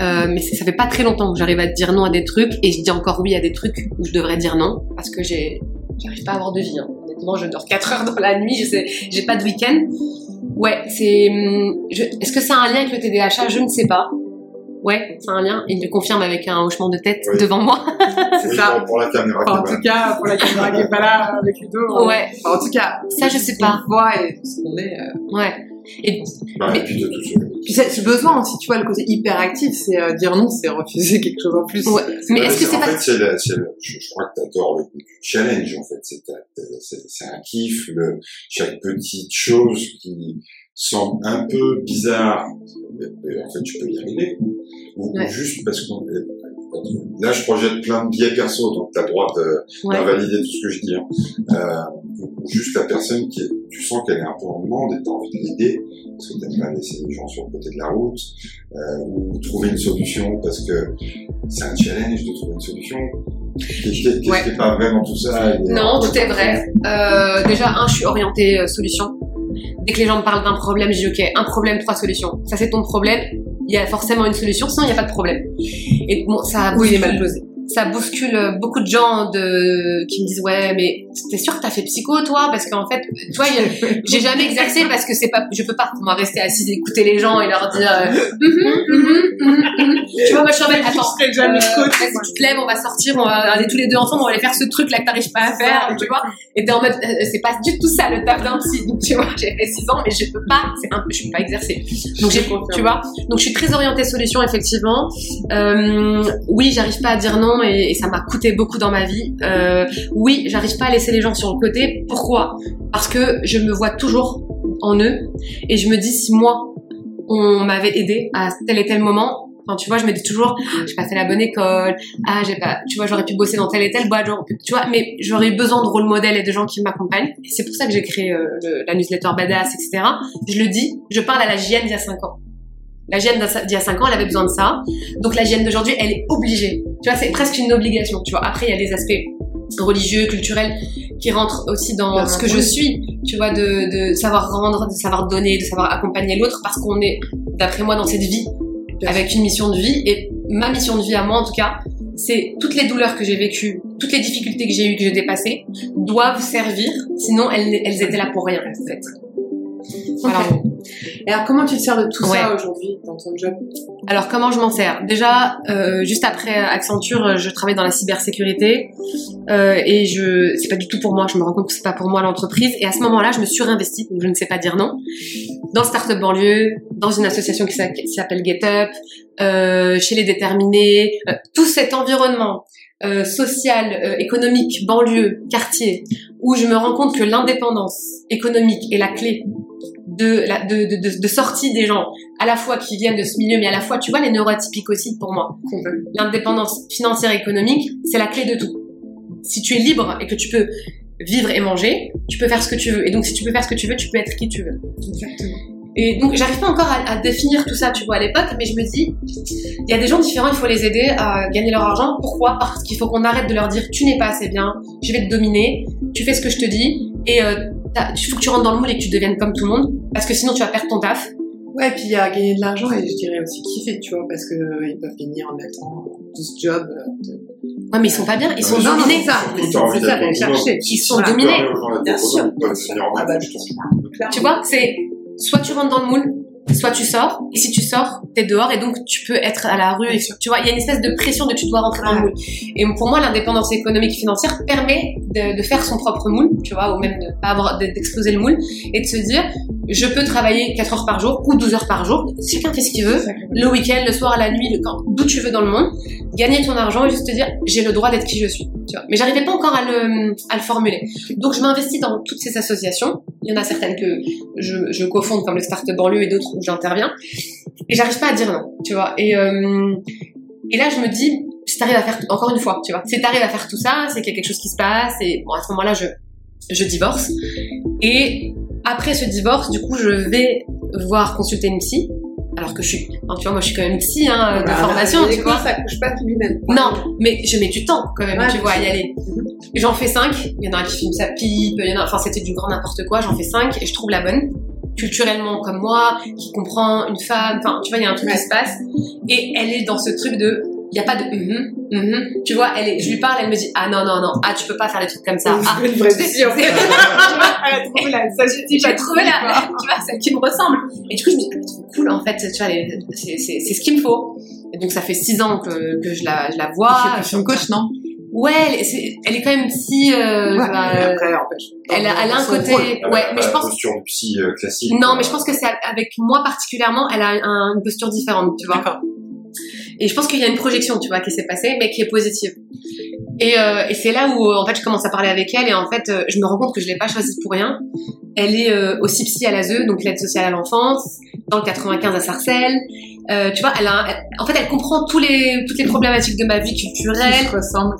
euh, mais ça fait pas très longtemps que j'arrive à dire non à des trucs et je dis encore oui à des trucs où je devrais dire non parce que j'arrive pas à avoir de vie. hein. Honnêtement, je dors 4 heures dans la nuit, j'ai pas de week-end. Ouais, c'est. hum, Est-ce que ça a un lien avec le TDAH Je ne sais pas. Ouais, c'est un lien. Il le confirme avec un hochement de tête Oui. devant moi. C'est Oui, ça. pour, la caméra Enfin, en tout cas, pour la caméra qui est pas là, avec Ludo. Ouais, Enfin, en tout cas, ça je sais pas. Voit et ce qu'on est. euh. Ouais. Et Bah, Mais- et puis de tout. Puis c'est ce besoin aussi, tu vois, le côté hyperactif, c'est euh, dire non, c'est refuser quelque chose en plus. Ouais. Mais est-ce que c'est en pas fait, c'est je, je crois que t'adores le challenge, en fait. C'est, un kiff, le, chaque petite chose qui semble un peu bizarre, en fait, tu peux y arriver. Ou, Ouais. juste parce que, là, je projette plein de biais perso, donc t'as le droit ouais. d'invalider tout ce que je dis. Hein. Euh, juste la personne qui est, tu sens qu'elle est un peu en demande et t'as envie de l'aider parce que t'aimes pas laisser les gens sur le côté de la route euh, ou trouver une solution parce que c'est un challenge de trouver une solution. Qu'est-ce qui n'est pas vraiment tout ça et- Non, tout est vrai. Euh, déjà, un, je suis orientée euh, solution. Dès que les gens me parlent d'un problème, je dis ok, un problème, trois solutions. Ça c'est ton problème. Il y a forcément une solution, sinon il n'y a pas de problème. Et bon, ça Oui, il est mal posé. Ça bouscule beaucoup de gens de qui me disent ouais mais t'es sûr que t'as fait psycho toi? Parce qu'en fait toi j'ai jamais exercé parce que c'est pas je peux pas moi rester assise écouter les gens et leur dire euh, Mhm, mhm, mhm, mhm. tu vois moi je suis en mode attends jamais euh, coach, vas-y, tu te lèves on va sortir on va aller tous les deux ensemble on va aller faire ce truc là que t'arrives pas à faire tu vois? Et t'es en mode euh, c'est pas du tout ça le taf d'un psy. Donc tu vois j'ai fait 6 ans mais je peux pas c'est un peu je peux pas exercer. Donc j'ai tu vois? Donc je suis très orientée solution effectivement. Euh, oui j'arrive pas à dire non et, ça m'a coûté beaucoup dans ma vie euh, oui j'arrive pas à laisser les gens sur le côté pourquoi? Parce que je me vois toujours en eux et je me dis si moi on m'avait aidé à tel et tel moment Enfin, tu vois, je me dis toujours, Ah, j'ai pas fait la bonne école, ah, j'ai pas, tu vois, j'aurais pu bosser dans telle et telle boîte, tu vois, mais j'aurais eu besoin de rôle modèle et de gens qui m'accompagnent. C'est pour ça que j'ai créé euh, la newsletter Badass, etc. Je le dis, je parle à la JN d'il y a 5 ans. La JN d'il y a 5 ans, elle avait besoin de ça. Donc la JN d'aujourd'hui, elle est obligée. Tu vois, c'est presque une obligation. Tu vois, après, il y a des aspects religieux, culturels, qui rentrent aussi dans ce que je suis. Tu vois, de, de savoir rendre, de savoir donner, de savoir accompagner l'autre, parce qu'on est, d'après moi, dans cette vie, Bien avec une mission de vie. Et ma mission de vie à moi, en tout cas, c'est toutes les douleurs que j'ai vécues, toutes les difficultés que j'ai eues, que j'ai dépassées, doivent servir. Sinon, elles, elles étaient là pour rien, en fait. Voilà. Ok. Et alors, comment tu te sers de tout ça aujourd'hui dans ton job? Alors comment je m'en sers? Déjà, euh, juste après Accenture, euh, je travaille dans la cybersécurité euh, et je, c'est pas du tout pour moi. Je me rends compte que c'est pas pour moi l'entreprise. Et à ce moment-là, je me suis réinvestie, donc je ne sais pas dire non, dans Startup Banlieue, dans une association qui s'a- qui s'appelle GetUp, euh, chez les déterminés, euh, tout cet environnement euh, social, euh, économique, banlieue, quartier, où je me rends compte que l'indépendance économique est la clé de, la, de, de, de, de sortie des gens à la fois qui viennent de ce milieu, mais à la fois, tu vois, les neuroatypiques aussi pour moi. L'indépendance financière et économique, c'est la clé de tout. Si tu es libre et que tu peux vivre et manger, tu peux faire ce que tu veux. Et donc, si tu peux faire ce que tu veux, tu peux être qui tu veux. Exactement. Et donc, j'arrive pas encore à, à définir tout ça, tu vois, à l'époque, mais je me dis, il y a des gens différents, il faut les aider à gagner leur argent. Pourquoi? Parce qu'il faut qu'on arrête de leur dire, tu n'es pas assez bien, je vais te dominer, tu fais ce que je te dis, et euh, il faut que tu rentres dans le moule et que tu deviennes comme tout le monde, parce que sinon tu vas perdre ton taf. Ouais, puis il y a gagner de l'argent et je dirais aussi kiffer, tu vois, parce que euh, ils peuvent gagner en mettant tout ce job. euh, de- Ouais, mais ils sont pas bien, ils sont Non, non, dominés. c'est ça, c'est c'est chercher. Ils sont dominés. Bien sûr. Ah bah. Tu vois, c'est soit tu rentres dans le moule, soit tu sors, et si tu sors, t'es dehors, et donc tu peux être à la rue, tu vois, il y a une espèce de pression de tu dois rentrer dans le moule. Et pour moi, l'indépendance économique et financière permet de, faire son propre moule, tu vois, ou même de pas avoir, de- d'exploser le moule, et de se dire, je peux travailler 4 heures par jour, ou 12 heures par jour, chacun fait ce qu'il veut, le week-end, le soir, la nuit, le camp, d'où tu veux dans le monde, gagner ton argent et juste te dire j'ai le droit d'être qui je suis. Tu vois. Mais j'arrivais pas encore à le, à le formuler. Donc je m'investis dans toutes ces associations. Il y en a certaines que je, je cofonde comme le Start Banlieue et d'autres où j'interviens. Et j'arrive pas à dire non, tu vois. Et, euh, et là je me dis si t'arrives à faire encore une fois, tu vois, si t'arrives à faire tout ça, c'est qu'il y a quelque chose qui se passe. Et bon à ce moment-là je je divorce. Et après ce divorce, du coup je vais voir consulter une psy. Alors que je suis, tu vois, moi je suis quand même psy hein, de Bah, formation, tu vois. ça couche pas lui-même. Non, mais je mets du temps quand même, Ouais, tu vois, à y aller. J'en fais cinq. Il y en a un qui filme sa pipe, il y en a, enfin, c'était du grand n'importe quoi. J'en fais cinq et je trouve la bonne. Culturellement comme moi, qui comprend une femme. Enfin, tu vois, il y a un truc Ouais. qui se passe. Et elle est dans ce truc de, il y a pas de, mhm, mhm. tu vois, elle est, je lui parle, elle me dit, ah non, non, non, ah, tu peux pas faire des trucs comme ça. Ah, une vraie trouvé la sagesse. j'ai trouvé la, tu vois, celle qui me ressemble. Et du coup, je me dis, elle est trop cool, en fait, tu vois, c'est ce qu'il me faut. Et donc, ça fait six ans que, que je la, je la vois. Je suis coach, non? Ouais, elle, est- elle quand même si, euh, Ouais, bah, après, empêche. elle a, elle a un Son côté, rôle. ouais, mais je pense, posture psy euh, classique. non, mais je pense que c'est avec moi particulièrement, elle a un- une posture différente, tu vois. Et je pense qu'il y a une projection, tu vois, qui s'est passée, mais qui est positive. Et, euh, et c'est là où, euh, en fait, je commence à parler avec elle et en fait, euh, je me rends compte que je l'ai pas choisie pour rien. Elle est euh, aussi psy à l'ASE, donc l'aide sociale à l'enfance, dans le 95 à Sarcelles. Euh, tu vois, elle a, elle- en fait, elle comprend tous les, toutes les problématiques de ma vie culturelle,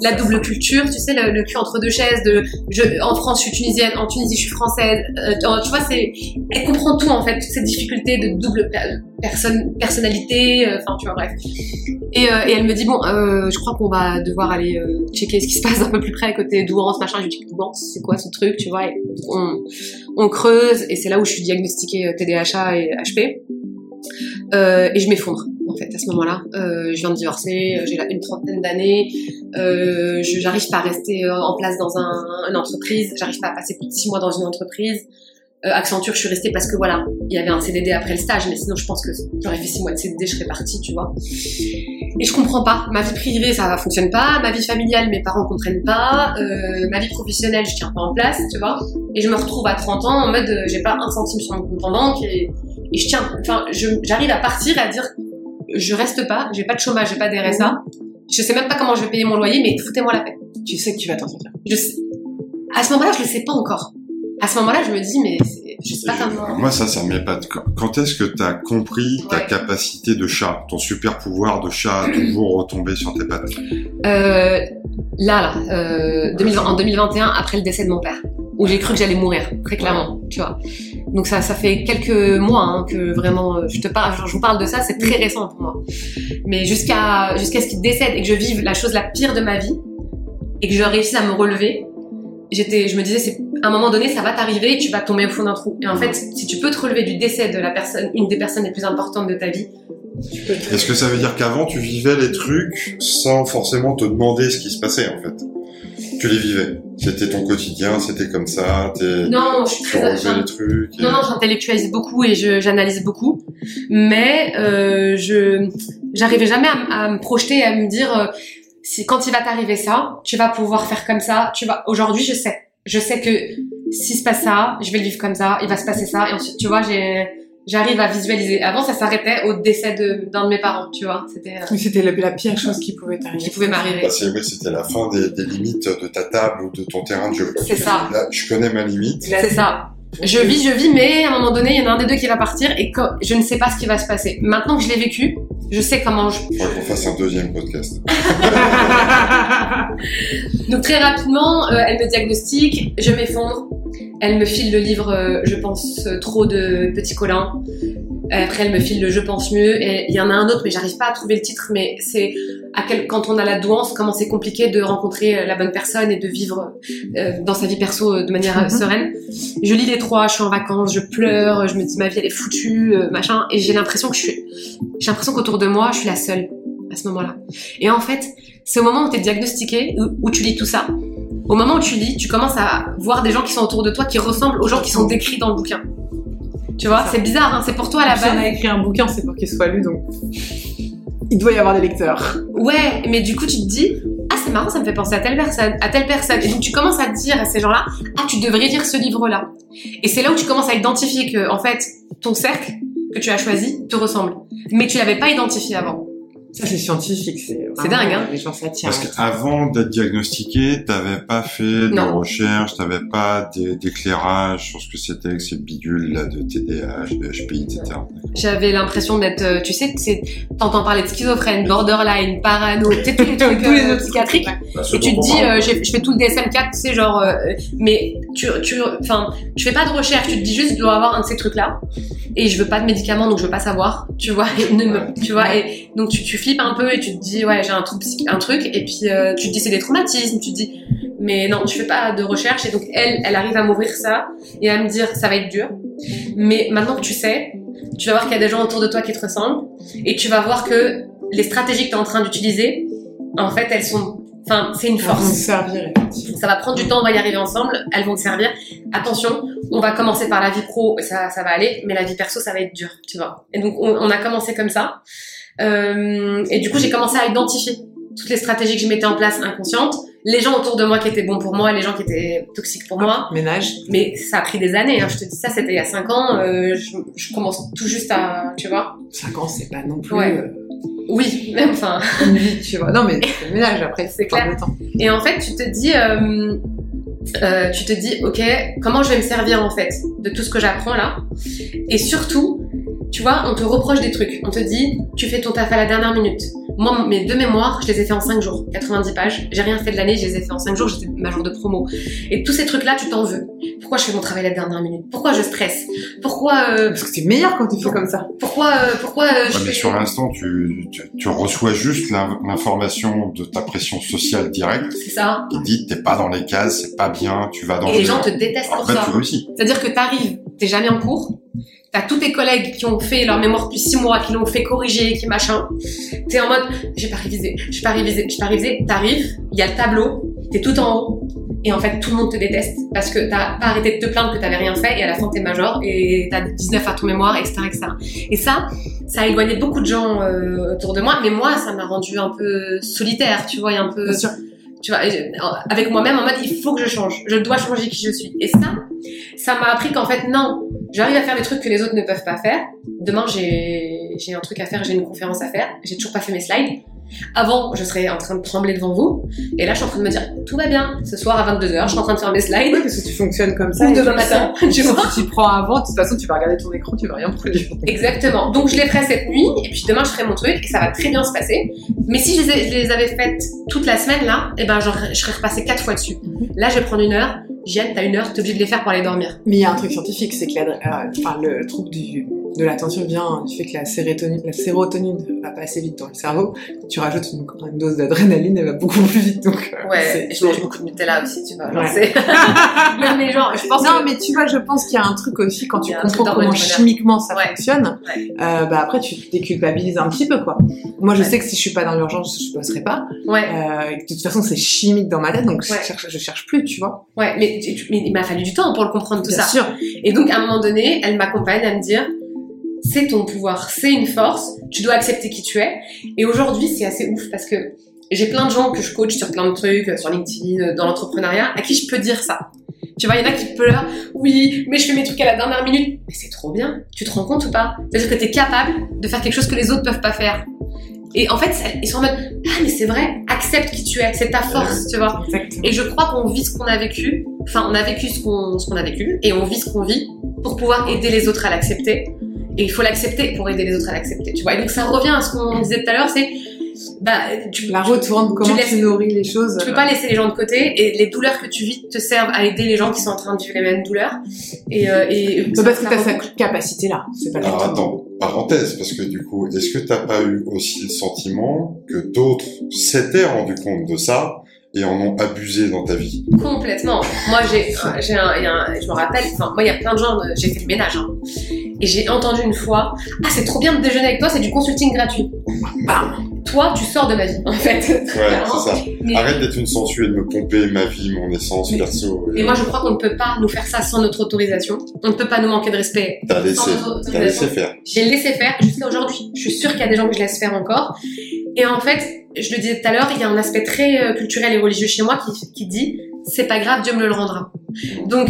la double culture, tu sais, le, le cul entre deux chaises de je, en France je suis tunisienne, en Tunisie je suis française, euh, tu vois, c'est, elle comprend tout en fait, toutes ces difficultés de double per- personne, personnalité, euh, enfin tu vois, bref. Et, euh, et elle me dit bon, euh, je crois qu'on va devoir aller euh, checker ce qui se passe d'un peu plus près côté Douance, machin. Je lui dis Douance, c'est quoi ce truc, tu vois? Et on, on creuse et c'est là où je suis diagnostiquée euh, TDAH et HP. Euh, et je m'effondre en fait à ce moment-là. Euh, je viens de divorcer, euh, j'ai une trentaine d'années, euh, j'arrive pas à rester euh, en place dans un, une entreprise, j'arrive pas à passer plus de six mois dans une entreprise. Euh, Accenture, je suis restée parce que voilà, il y avait un CDD après le stage, mais sinon je pense que j'aurais fait six mois de CDD, je serais partie, tu vois. Et je comprends pas. Ma vie privée, ça fonctionne pas. Ma vie familiale, mes parents comprennent pas. Euh, ma vie professionnelle, je tiens pas en place, tu vois. Et je me retrouve à 30 ans en mode, euh, j'ai pas un centime sur mon compte en banque et, et je tiens, enfin, j'arrive à partir et à dire, je reste pas, j'ai pas de chômage, j'ai pas de RSA. Je sais même pas comment je vais payer mon loyer, mais foutez-moi la paix. Tu sais que tu vas t'en sortir. Je sais- À ce moment-là, je le sais pas encore. À ce moment-là, je me dis, mais c'est- je sais pas comment. Moi, ça, ça m'épate. Quand, quand est-ce que tu as compris ta Ouais. capacité de chat, ton super pouvoir de chat à toujours retomber sur tes pattes? Euh, là, là, euh, 2020 en 2021, après le décès de mon père, où j'ai cru que j'allais mourir, très clairement, tu vois. Donc ça, ça fait quelques mois hein, que vraiment, euh, je te parle, je vous parle de ça, c'est très récent pour moi. Mais jusqu'à jusqu'à ce qu'il décède et que je vive la chose la pire de ma vie et que je réussisse à me relever, j'étais, je me disais, c'est à un moment donné, ça va t'arriver et tu vas tomber au fond d'un trou. Et en fait, si tu peux te relever du décès de la personne, une des personnes les plus importantes de ta vie, tu peux te- Est-ce que ça veut dire qu'avant, tu vivais les trucs sans forcément te demander ce qui se passait, en fait? Tu les vivais. C'était ton quotidien, c'était comme ça, t'es... Non, je suis très, les trucs. et- Non, non, j'intellectualise beaucoup et je- j'analyse beaucoup, mais euh, je j'arrivais jamais à me projeter et à me dire euh, si quand il va t'arriver ça, tu vas pouvoir faire comme ça. Tu vas. Aujourd'hui, je sais, je sais que s'il se passe ça, je vais le vivre comme ça, il va se passer ça, et ensuite, tu vois, j'ai j'arrive à visualiser. Avant, ça s'arrêtait au décès de d'un de mes parents, tu vois. C'était euh, Mais C'était la, la pire chose qui pouvait t'arriver. qui pouvait m'arriver. Bah, c'est- oui, c'était la fin des, des limites de ta table ou de ton terrain de jeu. C'est ça. Là, je connais ma limite. C'est ça. Je vis, je vis, mais à un moment donné, il y en a un des deux qui va partir et je ne sais pas ce qui va se passer. Maintenant que je l'ai vécu, je sais comment je Faudrait qu'on fasse un deuxième podcast. Donc très rapidement, euh, elle me diagnostique, je m'effondre. Elle me file le livre euh, Je pense euh, trop de Petit Colin. Après, elle me file le Je pense mieux. Et il y en a un autre, mais j'arrive pas à trouver le titre. Mais c'est à quel, quand on a la douance, comment c'est compliqué de rencontrer euh, la bonne personne et de vivre euh, dans sa vie perso euh, de manière euh, sereine. Je lis les trois, je suis en vacances, je pleure, je me dis ma vie elle est foutue, euh, machin. Et j'ai l'impression que je suis, j'ai l'impression qu'autour de moi, je suis la seule à ce moment-là. Et en fait, c'est au moment où tu es diagnostiqué, où, où tu lis tout ça. Au moment où tu lis, tu commences à voir des gens qui sont autour de toi qui ressemblent aux gens qui sont décrits dans le bouquin. Tu vois, c'est bizarre, hein, c'est pour toi à la Si on base. a écrit un bouquin, c'est pour qu'il soit lu, donc il doit y avoir des lecteurs. Ouais, mais du coup, tu te dis, ah, c'est marrant, ça me fait penser à telle personne, à telle personne. Et donc, tu commences à te dire à ces gens-là, ah, tu devrais lire ce livre-là. Et c'est là où tu commences à identifier que, en fait, ton cercle que tu as choisi te ressemble. Mais tu l'avais pas identifié avant. Ça, c'est scientifique. C'est C'est dingue, hein. Les gens s'attirent. Parce qu'avant d'être diagnostiqué, t'avais pas fait de Non. recherche, t'avais pas d'é- d'éclairage sur ce que c'était que ces bidules là de TDAH, de HPI, etc. J'avais l'impression d'être, euh, tu sais, t'entends parler de schizophrène, borderline, parano, tu sais, tous les trucs Tous les euh, autres psychiatriques. Bah, Et tu te dis, euh, je fais tout le DSM-4, tu sais, genre, euh, mais tu, tu, enfin, tu fais pas de recherche, tu te dis juste, je dois avoir un de ces trucs-là, et je veux pas de médicaments, donc je veux pas savoir, tu vois, et ne me- tu vois, et donc tu, tu flippes un peu et tu te dis, ouais, j'ai un truc, psy- un truc, et puis euh, tu te dis, c'est des traumatismes, tu te dis, mais non, tu fais pas de recherche, et donc elle, elle arrive à m'ouvrir ça et à me dire, ça va être dur, mais maintenant que tu sais, tu vas voir qu'il y a des gens autour de toi qui te ressemblent, et tu vas voir que les stratégies que tu es en train d'utiliser, en fait, elles sont, enfin, c'est une force. servir. Ça va prendre du temps, on va y arriver ensemble, elles vont te servir. Attention, on va commencer par la vie pro, ça, ça va aller, mais la vie perso, ça va être dur, tu vois. Et donc, on, on a commencé comme ça. Euh, et du coup, j'ai commencé à identifier toutes les stratégies que je mettais en place inconscientes, les gens autour de moi qui étaient bons pour moi, les gens qui étaient toxiques pour moi. Ménage. Mais ça a pris des années, hein. je te dis ça, c'était il y a 5 ans, euh, je, je commence tout juste à, tu vois. 5 ans, c'est pas non plus Ouais. euh, Oui, même, enfin. une vie, tu vois. Non, mais c'est le ménage, après, C'est clair. temps. Et en fait, tu te dis, euh, tu te dis, ok, comment je vais me servir en fait de tout ce que j'apprends là? Et surtout, tu vois, on te reproche des trucs. On te dit, tu fais ton taf à la dernière minute. Moi, mes deux mémoires, je les ai fait en 5 jours, 90 pages. J'ai rien fait de l'année, je les ai fait en 5 jours, j'étais ma jour de promo. Et tous ces trucs-là, tu t'en veux. pourquoi je fais mon travail à la dernière minute? Pourquoi je stresse? Pourquoi euh, Parce que c'est meilleur quand tu fais comme ça. pourquoi euh, pourquoi euh, je mais fais sur l'instant, tu, tu, tu reçois juste l'in- l'information de ta pression sociale directe c'est ça qui dit t'es pas dans les cases, c'est pas bien, tu vas dans et les gens te détestent pour ça. C'est-à-dire que t'arrives, t'es jamais en cours, t'as tous tes collègues qui ont fait leur mémoire depuis six mois, qui l'ont fait corriger, qui machin. T'es en mode, j'ai pas révisé, j'ai pas révisé, j'ai pas révisé. T'arrives, il y a le tableau, t'es tout en haut, et en fait tout le monde te déteste parce que t'as pas arrêté de te plaindre que t'avais rien fait, et à la fin t'es major et t'as 19 à ton mémoire, etc., etc. Et ça, ça a éloigné beaucoup de gens euh, autour de moi, mais moi ça m'a rendu un peu solitaire, tu vois, et un peu Bien sûr. Tu vois, avec moi-même en mode il faut que je change, je dois changer qui je suis. Et ça, ça m'a appris qu'en fait non, j'arrive à faire des trucs que les autres ne peuvent pas faire. Demain j'ai un truc à faire, j'ai une conférence à faire, j'ai toujours pas fait mes slides. Avant, je serais en train de trembler devant vous, et là je suis en train de me dire tout va bien. Ce soir à 22h, je suis en train de faire mes slides. Oui, parce que tu fonctionnes comme ça. Ou et demain matin, tu vois. Si tu prends avant, de toute façon, tu vas regarder ton écran, tu vas rien produire. Exactement. Donc je les ferai cette nuit et puis demain je ferai mon truc et ça va très bien se passer. Mais si je les, ai- je les avais faites toute la semaine là, eh ben je serais repassé quatre fois dessus. Là je vais prendre une heure. Jeanne, t'as une heure, t'es obligé de les faire pour aller dormir. Mais il y a un truc scientifique, c'est que la, euh, le trouble du, de l'attention vient du fait que la sérotonine, la sérotonine va pas assez vite dans le cerveau. Quand tu rajoutes une, une dose d'adrénaline, elle va beaucoup plus vite. Donc, euh, Ouais, je mange beaucoup de Nutella aussi, tu vois. Genre, Ouais. non mais genre, je pense non, que... mais tu vois, je pense qu'il y a un truc aussi quand tu comprends comment chimiquement ça Ouais. fonctionne. Ouais. Euh, bah après, tu te déculpabilises un petit peu, quoi. Moi, je Ouais. sais que si je suis pas dans l'urgence, je bosserai pas. Ouais, Euh, de toute façon, c'est chimique dans ma tête, donc Ouais. je cherche, je cherche plus, tu vois. ouais, mais, tu- mais il m'a fallu du temps pour le comprendre tout Bien ça. sûr. Et donc, à un moment donné, elle m'accompagne à me dire, c'est ton pouvoir, c'est une force, tu dois accepter qui tu es. Et aujourd'hui, c'est assez ouf parce que j'ai plein de gens que je coach sur plein de trucs, sur LinkedIn, dans l'entrepreneuriat, à qui je peux dire ça. Tu vois, il y en a qui pleurent, oui, mais je fais mes trucs à la dernière minute. Mais c'est trop bien. Tu te rends compte ou pas? C'est-à-dire que tu es capable de faire quelque chose que les autres peuvent pas faire. Et en fait, ils sont en mode, ah, mais c'est vrai, accepte qui tu es, c'est ta force, tu vois. Exactement. Et je crois qu'on vit ce qu'on a vécu, enfin on a vécu ce qu'on ce qu'on a vécu, et on vit ce qu'on vit pour pouvoir aider les autres à l'accepter. Et il faut l'accepter pour aider les autres à l'accepter, tu vois. Et donc ça revient à ce qu'on disait tout à l'heure, c'est bah tu, La retourne, comment tu, laisses- nourris les choses. tu peux pas laisser les gens de côté et les douleurs que tu vis te servent à aider les gens qui sont en train de vivre les mêmes douleurs. Et, euh, et C'est parce que ça t'as cette capacité-là. C'est pas Alors attends, parenthèse, parce que du coup, est-ce que t'as pas eu aussi le sentiment que d'autres s'étaient rendus compte de ça et en ont abusé dans ta vie Complètement. Moi, j'ai, j'ai un, je me rappelle, moi, il y a plein de gens, euh, j'ai fait le ménage, hein. Et j'ai entendu une fois, ah, c'est trop bien de déjeuner avec toi, c'est du consulting gratuit. Bam. Toi, tu sors de ma vie, en fait. Ouais, c'est ça. Mais, Arrête d'être une sensuelle, de me pomper ma vie, mon essence Mais- perso. mais moi, je crois qu'on ne peut pas nous faire ça sans notre autorisation. On ne peut pas nous manquer de respect. T'as laissé, t'as laissé faire. J'ai laissé faire jusqu'à aujourd'hui. Je suis sûre qu'il y a des gens que je laisse faire encore. Et en fait, je le disais tout à l'heure, il y a un aspect très euh, culturel et religieux chez moi qui, qui dit c'est pas grave, Dieu me le rendra. Donc,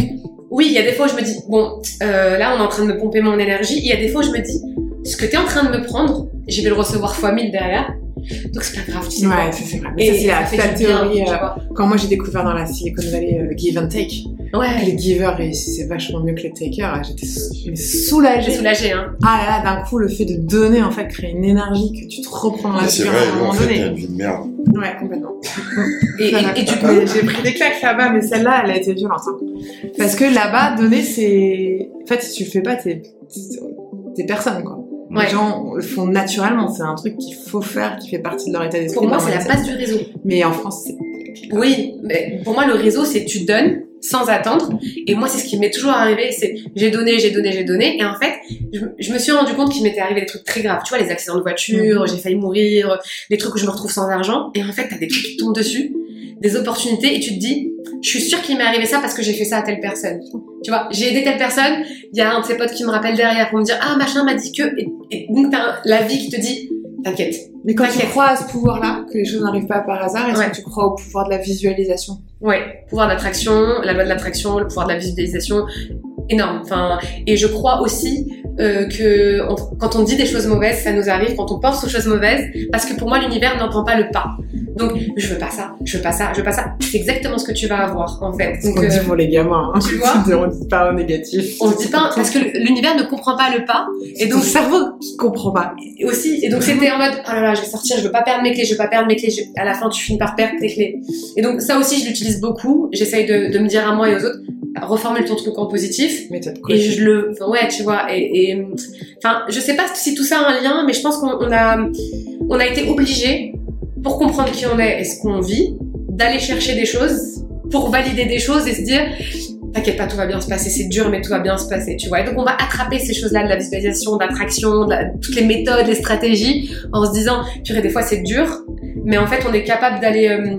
oui, il y a des fois où je me dis bon, euh, là, on est en train de me pomper mon énergie. Il y a des fois où je me dis ce que tu es en train de me prendre, je vais le recevoir fois mille derrière. Donc, c'est pas grave, tu sais Ouais, ça c'est vrai. Mais ça, c'est la, la bien, théorie. euh, quand moi j'ai découvert dans la Silicon Valley euh, le give and take, Ouais, les givers réussissaient vachement mieux que les takers. J'étais mais j'ai soulagée. soulagé, hein. Ah là là, d'un coup, le fait de donner, en fait, crée une énergie que tu te reprends dans la c'est vie à vrai, un nous, en moment fait, donné. une vie de merde. Ouais, complètement. Et, et, et du coup, Mais j'ai pris des claques là-bas, mais celle-là, elle a été violente. hein. Parce que là-bas, donner, c'est. En fait, si tu le fais pas, t'es. T'es personne, quoi. Ouais. Les gens le font naturellement. C'est un truc qu'il faut faire, qui fait partie de leur état d'esprit. pour moi, c'est la base du réseau. Mais en France, c'est. Oui, mais pour moi, le réseau, c'est tu donnes sans attendre. Et moi, c'est ce qui m'est toujours arrivé, c'est j'ai donné, j'ai donné, j'ai donné. Et en fait, je, je me suis rendu compte qu'il m'était arrivé des trucs très graves. Tu vois, les accidents de voiture, Mhm. j'ai failli mourir, les trucs où je me retrouve sans argent. Et en fait, t'as des trucs qui tombent dessus, des opportunités, et tu te dis, je suis sûre qu'il m'est arrivé ça parce que j'ai fait ça à telle personne. Tu vois, j'ai aidé telle personne, il y a un de ses potes qui me rappelle derrière pour me dire, ah, machin m'a dit que, et, et donc t'as la vie qui te dit, t'inquiète. Mais quand tu crois à ce pouvoir-là, que les choses n'arrivent pas par hasard, est-ce Ouais. que tu crois au pouvoir de la visualisation? Ouais, pouvoir d'attraction, la loi de l'attraction, le pouvoir de la visualisation, énorme. Enfin, et je crois aussi euh, que on- quand on dit des choses mauvaises, ça nous arrive quand on pense aux choses mauvaises, parce que pour moi l'univers n'entend pas le pas. Donc je veux pas ça, je veux pas ça, je veux pas ça. C'est exactement ce que tu vas avoir en fait. C'est ce Donc dit euh, pour les gamins. Hein. tu vois on dit pas au négatif. on se dit pas parce que l'univers ne comprend pas le pas Et et donc, le cerveau qui comprend pas. et aussi et donc c'était en mode oh là là je vais sortir je veux pas perdre mes clés je veux pas perdre mes clés Je- à la fin tu finis par perdre tes clés et donc ça aussi je l'utilise beaucoup j'essaye de, de me dire à moi et aux autres reformule ton truc en positif. Méthode Et coach. je le, enfin, ouais, tu vois, et, et, enfin, je sais pas si tout ça a un lien, mais je pense qu'on on a, on a été obligé pour comprendre qui on est et ce qu'on vit, d'aller chercher des choses pour valider des choses et se dire, t'inquiète pas, tout va bien se passer, c'est dur, mais tout va bien se passer, tu vois. Et donc, on va attraper ces choses-là de la visualisation, de l'attraction, de toutes les méthodes, les stratégies, en se disant, purée, des fois, c'est dur, mais en fait, on est capable d'aller, euh,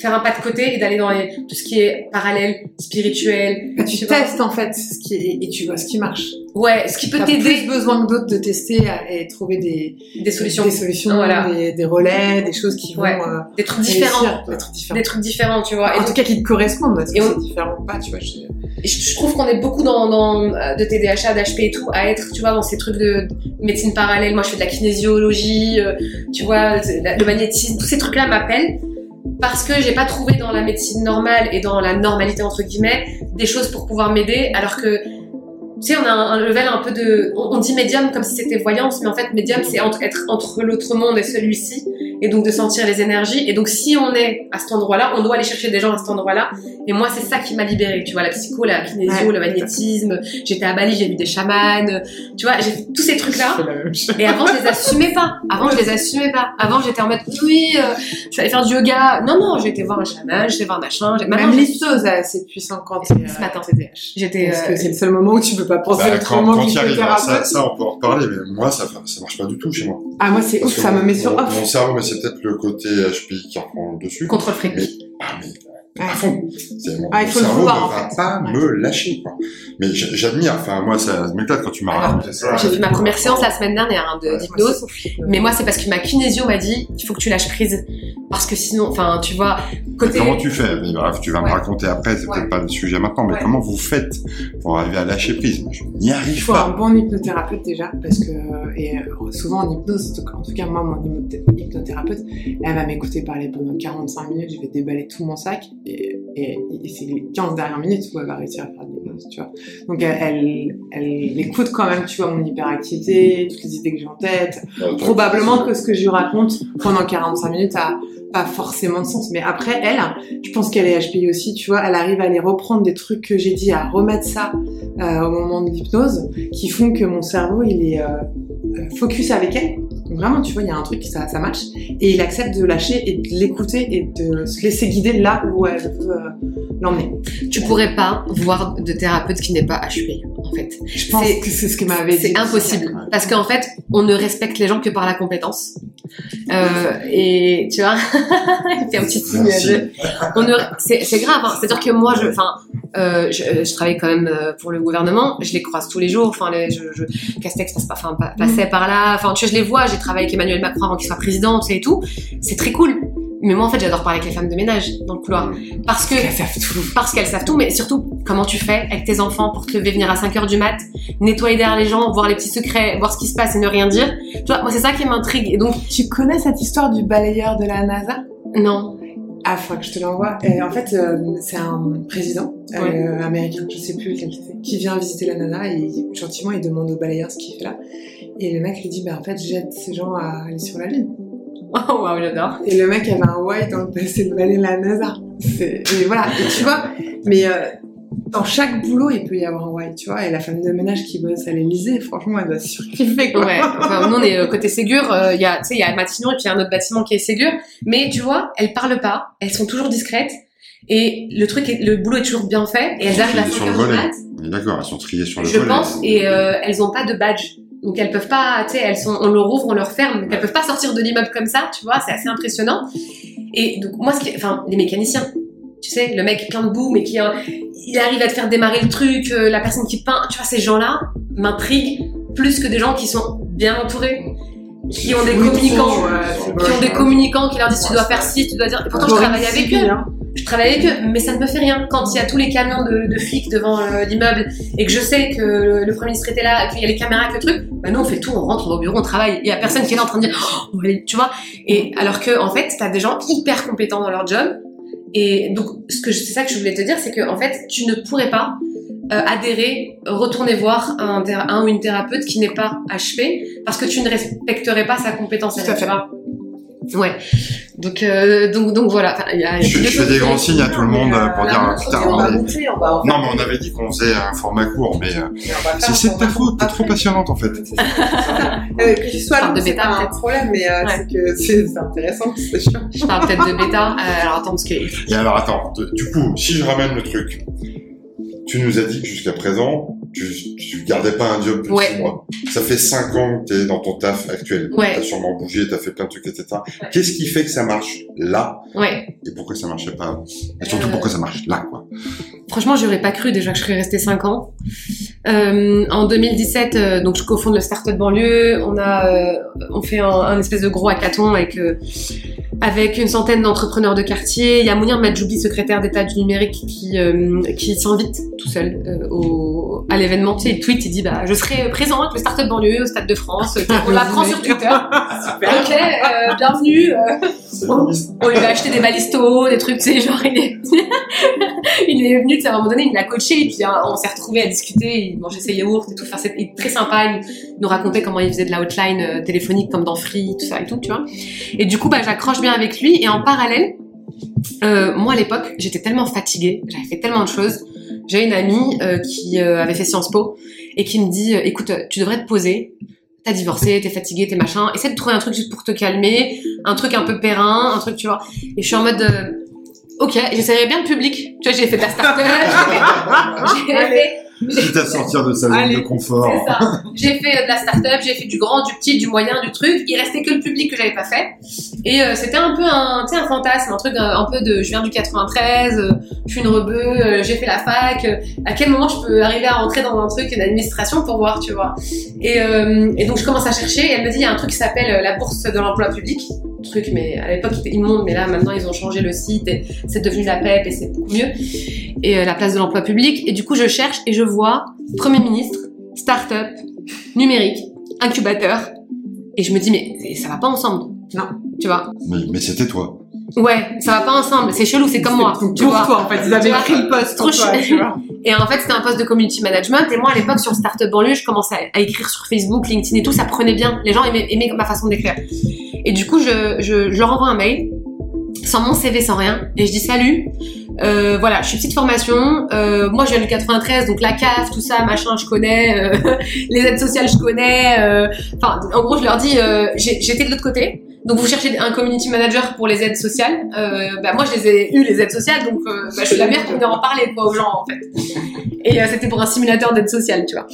faire un pas de côté et d'aller dans les, tout ce qui est parallèle, spirituel. Bah, tu vois. testes en fait ce qui est, et tu vois ce qui marche. Ouais, ce qui peut t'aider plus besoin que d'autres de tester et trouver des, des solutions, des solutions, Voilà. des, des relais, des choses qui vont Ouais. euh, des trucs différents, des trucs différents. des trucs différents, tu vois. Et en donc, tout cas, qui te correspondent. Et que on- c'est différent ou pas, tu vois je- je, trouve qu'on est beaucoup dans, dans euh, de TDAH, d'HP et tout, à être, tu vois, dans ces trucs de médecine parallèle. Moi, je fais de la kinésiologie, euh, tu vois, le magnétisme, tous ces trucs-là m'appellent parce que j'ai pas trouvé dans la médecine normale et dans la normalité entre guillemets des choses pour pouvoir m'aider, alors que tu sais, on a un, level un peu de, on, dit médium comme si c'était voyance, mais en fait médium c'est être entre l'autre monde et celui-ci, et donc de sentir les énergies. Et donc si on est à cet endroit-là, on doit aller chercher des gens à cet endroit-là. Et moi c'est ça qui m'a libérée, tu vois, la psycho, la kinésio, Ouais. le magnétisme. J'étais à Bali, j'ai vu des chamans, tu vois, j'ai fait tous ces trucs-là. C'est. Et avant, je les assumais pas. Avant, je les assumais pas. Avant, j'étais en mode, oui, euh, je aller faire du yoga. Non, non, j'ai été voir un chaman, j'ai été voir un machin. Maintenant, Même j'ai- l'hypnose est assez puissant quand t'es Ce matin. euh, TDAH. j'étais, Parce euh, que c'est le seul moment où tu peux pas penser Bah, quand quand tu arrives, alors ça, on peut en reparler, mais moi, ça, ça marche pas du tout chez moi. Ah, moi, c'est ouf, ça me met sur off. Mon cerveau, mais c'est peut-être le côté HPI qui reprend le dessus. contrôle fric. Mais, ah, mais. À fond. C'est mon, Ah, il faut le cerveau ne va fait. pas Ouais. me lâcher, quoi. Mais j'admire, enfin, moi, ça m'éclate quand tu m'as Alors, raconté ça. J'ai fait ma première séance la semaine dernière hein, de- d'hypnose. Mais moi, c'est parce que ma kinésio m'a dit, il faut que tu lâches prise. Parce que sinon, enfin, tu vois, côté. comment tu fais? Mais bref, tu vas Ouais. me raconter après, c'est Ouais. peut-être pas le sujet maintenant, mais Ouais. comment vous faites pour arriver à lâcher prise? Moi, je n'y Il arrive faut un pas. bon hypnothérapeute déjà, parce que et euh, souvent en hypnose, en tout cas moi mon hypnothé- hypnothérapeute, elle va m'écouter parler pendant 45 minutes, je vais déballer tout mon sac et, et, et c'est les 15 dernières minutes où elle va réussir à faire de l'hypnose, tu vois. Donc elle, elle, elle écoute quand même, tu vois, mon hyperactivité, toutes les idées que j'ai en tête. Probablement que ce que je lui raconte pendant 45 minutes a pas forcément de sens. Mais après, elle, je pense qu'elle est HPI aussi, tu vois, elle arrive à aller reprendre des trucs que j'ai dit, à remettre ça euh, au moment de l'hypnose, qui font que mon cerveau, il est euh, euh, focus avec elle. Donc vraiment, tu vois, il y a un truc, ça, ça match. Et il accepte de lâcher et de l'écouter et de se laisser guider là où elle veut euh, l'emmener. Tu pourrais pas voir de thérapeute qui n'est pas HPI, en fait. Je pense que c'est ce que m'avait dit. C'est impossible. Parce qu'en fait, on ne respecte les gens que par la compétence. Euh, et tu vois, il fait un petit signe. Ne- C'est c'est grave. Hein. C'est-à-dire que moi, je, enfin, euh, je, je travaille quand même euh, pour le gouvernement. Je les croise tous les jours. Enfin, les, je, je, Castex passe pas, enfin, pa- passait par là. Enfin, tu vois, je les vois. J'ai travaillé avec Emmanuel Macron avant qu'il soit président, tu sais, et tout. C'est très cool. Mais moi, en fait, j'adore parler avec les femmes de ménage dans le couloir. Parce que Elles savent tout. parce qu'elles savent tout, mais surtout, comment tu fais avec tes enfants pour te lever, venir à 5 heures du mat, nettoyer derrière les gens, voir les petits secrets, voir ce qui se passe et ne rien dire? Tu vois, moi, c'est ça qui m'intrigue. Et donc, Tu connais cette histoire du balayeur de la NASA? Non. Ah, faut que je te l'envoie. Et en fait, euh, c'est un président euh, Ouais. américain, je sais plus lequel c'est, qui vient visiter la NASA et gentiment il demande au balayeur ce qu'il fait là. Et le mec lui dit, bah en fait, j'aide ces gens à aller sur la Lune. Oh, waouh, j'adore. Et le mec avait un why dans le passé de la NASA. Et voilà, et tu vois, mais euh, dans chaque boulot, il peut y avoir un why, tu vois. Et la femme de ménage qui bosse à l'Elysée, franchement, elle doit surkiffer, quoi. Ouais. Enfin, nous, on est euh, côté Ségur. euh, Il y a, tu sais, il y a Matignon et puis il y a un autre bâtiment qui est Ségur. Mais tu vois, elles parlent pas. Elles sont toujours discrètes. Et le truc, est, le boulot est toujours bien fait. Et elles arrivent à Sur 5 le heures du volet. mat. On est D'accord, elles sont triées sur le Je volet. pense, et euh, elles ont pas de badge. Donc elles peuvent pas, tu sais, elles sont, on leur ouvre, on leur ferme, donc elles peuvent pas sortir de l'immeuble comme ça, tu vois, c'est assez impressionnant. Et donc moi, ce qui, enfin, les mécaniciens, tu sais, le mec plein de boue, mais qui, euh, il arrive à te faire démarrer le truc, euh, la personne qui peint, tu vois, ces gens-là m'intriguent plus que des gens qui sont bien entourés, qui ont des communicants, ouais, qui ont des communicants qui leur disent tu dois faire ci, tu dois dire. Et pourtant je travaille avec eux hein. je travaille avec eux, mais ça ne me fait rien. Quand il y a tous les camions de, de flics devant euh, l'immeuble et que je sais que le, le Premier ministre était là, qu'il y a les caméras, que le truc, bah nous on fait tout, on rentre, on va au bureau, on travaille. Il y a personne qui est là en train de dire, oh, tu vois. Et alors que en fait, t'as des gens hyper compétents dans leur job. Et donc, ce que je- c'est ça que je voulais te dire, c'est que en fait, tu ne pourrais pas euh, adhérer, retourner voir un, ou une thérapeute qui n'est pas HP, parce que tu ne respecterais pas sa compétence. Tout à elle, tu fait. Ouais. Donc, euh, donc, donc voilà. Enfin, il y a- Je, je fais des grands signes à tout le monde euh, pour dire putain. on va Non, mais on avait dit qu'on faisait un format court, mais euh, c'est c'est de ta faute. T'es trop passionnante en fait. Euh, que tu sois Parle de c'est bêta, pas un problème, mais Ouais. c'est que c'est c'est intéressant. Je parle peut-être de bêta. Alors attends, parce que Et alors attends, du coup, si je ramène le truc, tu nous as dit que jusqu'à présent, tu, tu gardais pas un job plus Ouais. six mois. Ça fait cinq ans que t'es dans ton taf actuel. Ouais. T'as sûrement bougé, t'as fait plein de trucs, etc. Qu'est-ce qui fait que ça marche là ouais. et pourquoi ça marchait pas avant Et surtout Euh, pourquoi ça marche là, quoi. Franchement, j'aurais pas cru déjà que je serais restée 5 ans. Euh, en 2017, euh, donc je cofonde le Startup Banlieue. On a, euh, on fait un, un espèce de gros hackathon avec euh, avec une centaine d'entrepreneurs de quartier. Il y a Mounir Majoubi, secrétaire d'État du numérique, qui qui, s'invite tout seul au, à l'événement. Tu sais, il tweet, il dit bah je serai présent avec le Startup Banlieue au Stade de France. On l'apprend sur Twitter. Ok, euh, bienvenue. euh, on, on lui a acheté des balistos, des trucs, tu sais, genre il est, il est venu, tu sais, à un moment donné, il l'a coaché, et puis hein, on s'est retrouvés à discuter, il mangeait ses yaourts et tout, enfin, c'était très sympa, il nous racontait comment il faisait de la hotline euh, téléphonique comme dans Free, tout ça et tout, tu vois. Et du coup, bah, j'accroche bien avec lui, et en parallèle, euh, moi à l'époque, j'étais tellement fatiguée, j'avais fait tellement de choses. J'ai une amie euh, qui euh, avait fait Sciences Po et qui me dit, euh, écoute, tu devrais te poser. T'as divorcé, t'es fatigué, t'es machin. Essaie de trouver un truc juste pour te calmer, un truc un peu périn, un truc, tu vois. Et je suis en mode, euh, ok, j'essaierai bien le public. Tu vois, j'ai fait de la start-up, j'ai fait, Quitte à sortir de sa zone Allez. de confort. J'ai fait de la start-up, j'ai fait du grand, du petit, du moyen, du truc. Il restait que le public que j'avais pas fait. Et euh, c'était un peu un, un fantasme, un truc euh, un peu de, je viens du 93, euh, je suis une rebeu, euh, j'ai fait la fac. euh, à quel moment je peux arriver à rentrer dans un truc d'administration pour voir, tu vois. Et, euh, et donc je commence à chercher. Et elle me dit, il y a un truc qui s'appelle la bourse de l'emploi public. Truc, mais à l'époque il était immonde, mais là maintenant ils ont changé le site et c'est devenu la PEP et c'est beaucoup mieux. Et la place de l'emploi public. Et du coup je cherche et je vois Premier ministre, start-up, numérique, incubateur. Et je me dis, mais ça va pas ensemble. Non. Tu vois Mais, mais c'était toi. Ouais, ça va pas ensemble. C'est chelou, c'est comme moi. Tu pour vois toi, en fait. Ils avaient pris le poste trop pour toi, chou- tu vois. Et en fait, c'était un poste de community management. Et moi, à l'époque, sur Startup Banlieue, je commençais à, écrire sur Facebook, LinkedIn et tout. Ça prenait bien. Les gens aimaient, aimaient ma façon d'écrire. Et du coup, je, je, je leur envoie un mail, sans mon CV, sans rien. Et je dis, salut. Euh, voilà, je suis petite formation. Euh, moi, je viens du 93, donc la CAF, tout ça, machin, je connais. euh, les aides sociales, je connais. euh, Enfin, en gros, je leur dis, euh, j'ai- j'étais de l'autre côté. Donc, vous cherchez un community manager pour les aides sociales. Euh, bah, moi, je les ai eu les aides sociales, donc euh, bah, je suis la mère pour venir en parler quoi, aux gens, en fait. Et euh, c'était pour un simulateur d'aide sociale, tu vois.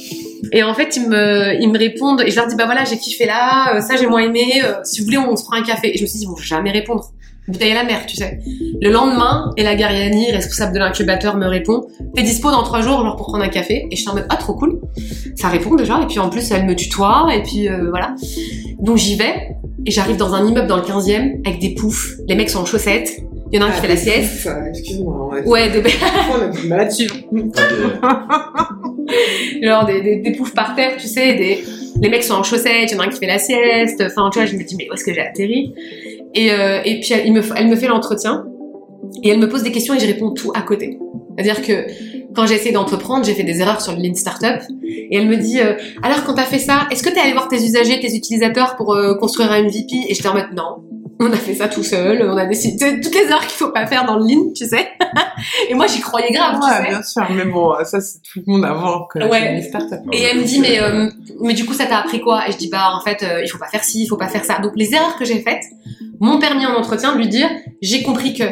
Et en fait, ils me, ils me répondent et je leur dis, bah voilà, j'ai kiffé là, euh, ça j'ai moins aimé. euh, si vous voulez, on se prend un café. Et je me suis dit, ils vont jamais répondre. Bouteille à la mer, tu sais. Le lendemain, Ella Gariani, responsable de l'incubateur, me répond T'es dispo dans trois jours, genre pour prendre un café? Et je suis en mode Ah, trop cool. Ça répond déjà. Et puis en plus, elle me tutoie. Et puis euh, voilà. Donc j'y vais. Et j'arrive dans un immeuble dans le 15e avec des poufs. Les mecs sont en chaussettes. Il y en a un qui fait la sieste. Ah, Excuse-moi. Ouais, des, On a du genre des, des, des poufs par terre, tu sais, des, les mecs sont en chaussettes, il y en a un qui fait la sieste, enfin, tu vois, je me dis, mais où est-ce que j'ai atterri? Et, euh, et puis, elle, il me, elle me fait l'entretien, et elle me pose des questions et je réponds tout à côté. C'est-à-dire que quand j'ai essayé d'entreprendre, j'ai fait des erreurs sur le Lean Startup, et elle me dit, euh, alors quand t'as fait ça, est-ce que t'es allé voir tes usagers, tes utilisateurs pour euh, construire un MVP Et j'étais en mode, non. On a fait ça tout seul, on a décidé toutes les heures qu'il faut pas faire dans le lean, tu sais. et moi, j'y croyais grave, tu Ouais, sais. bien sûr. Mais bon, ça, c'est tout le monde avant que Ouais. les startups. Et elle me dit mais euh, mais du coup ça t'a appris quoi? Et je dis bah en fait euh, il faut pas faire ci, il faut pas faire ça. Donc les erreurs que j'ai faites m'ont permis en entretien de lui dire j'ai compris que.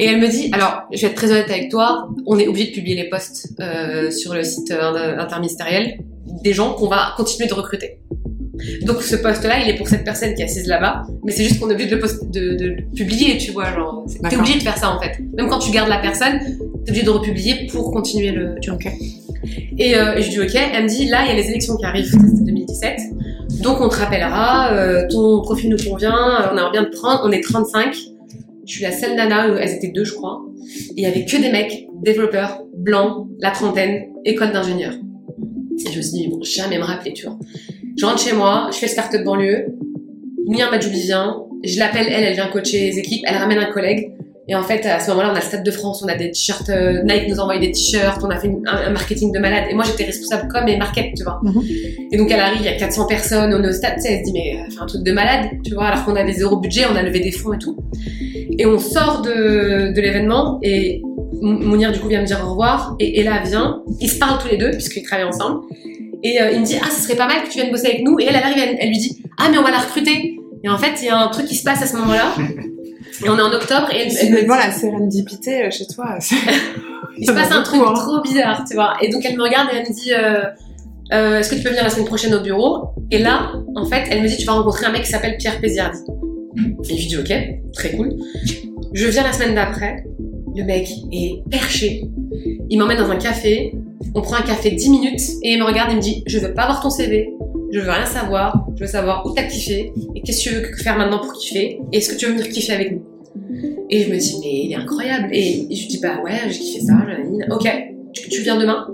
Et elle me dit alors je vais être très honnête avec toi, on est obligé de publier les posts euh, sur le site euh, interministériel des gens qu'on va continuer de recruter. Donc ce poste-là, il est pour cette personne qui est assise là-bas, mais c'est juste qu'on est obligé de le, post- de, de le publier, tu vois, genre, c'est- t'es obligé de faire ça en fait. Même quand tu gardes la personne, t'es obligé de republier pour continuer le, tu vois. Et, euh, et je dis ok, elle me dit là il y a les élections qui arrivent, c'était 2017, donc on te rappellera, euh, ton profil nous convient, on aimerait bien te prendre, on est 35, je suis la seule nana, euh, elles étaient deux je crois, et il y avait que des mecs, développeurs, blancs, la trentaine, école d'ingénieur. Et je me suis dit ils vont jamais me rappeler, tu vois. Je rentre chez moi, je fais le start-up banlieue, Mia Majoubi vient, je l'appelle, elle, elle vient coacher les équipes, elle ramène un collègue, Et en fait, à ce moment-là, on a le Stade de France, on a des t-shirts, euh, Nike nous a envoyé des t-shirts, on a fait une- un, un marketing de malade. Et moi, j'étais responsable com et market, tu vois. Mhm. Et donc, elle arrive, il y a 400 personnes, on est au stade, tu sais, elle se dit, mais elle fait un truc de malade, tu vois, alors qu'on avait zéro budget, on a levé des fonds et tout. Et on sort de, de l'événement et Mounir, du coup, vient me dire au revoir. Et Ella vient, ils se parlent tous les deux, puisqu'ils travaillent ensemble. Et euh, il me dit, ah, ce serait pas mal que tu viennes bosser avec nous. Et elle, elle arrive, elle, elle lui dit, ah, mais on va la recruter. Et en fait, il y a un truc qui se passe à ce moment-là. Et on est en octobre et elle, elle me C'est dit, voilà, sérendipité euh, chez toi. il se passe un truc hein. trop bizarre, tu vois. Et donc elle me regarde et elle me dit, euh, euh, est-ce que tu peux venir la semaine prochaine au bureau? Et là, en fait, elle me dit, tu vas rencontrer un mec qui s'appelle Pierre Péziardi. Et je lui dis, ok, très cool. Je viens la semaine d'après, le mec est perché. Il m'emmène dans un café, on prend un café 10 minutes et il me regarde et me dit, je veux pas voir ton CV, je veux rien savoir, je veux savoir où t'as kiffé et qu'est-ce que tu veux faire maintenant pour kiffer. Et est-ce que tu veux venir kiffer avec nous? Et je me dis, mais il est incroyable. Et je lui dis, bah ouais, j'ai kiffé ça, ok, tu, viens demain?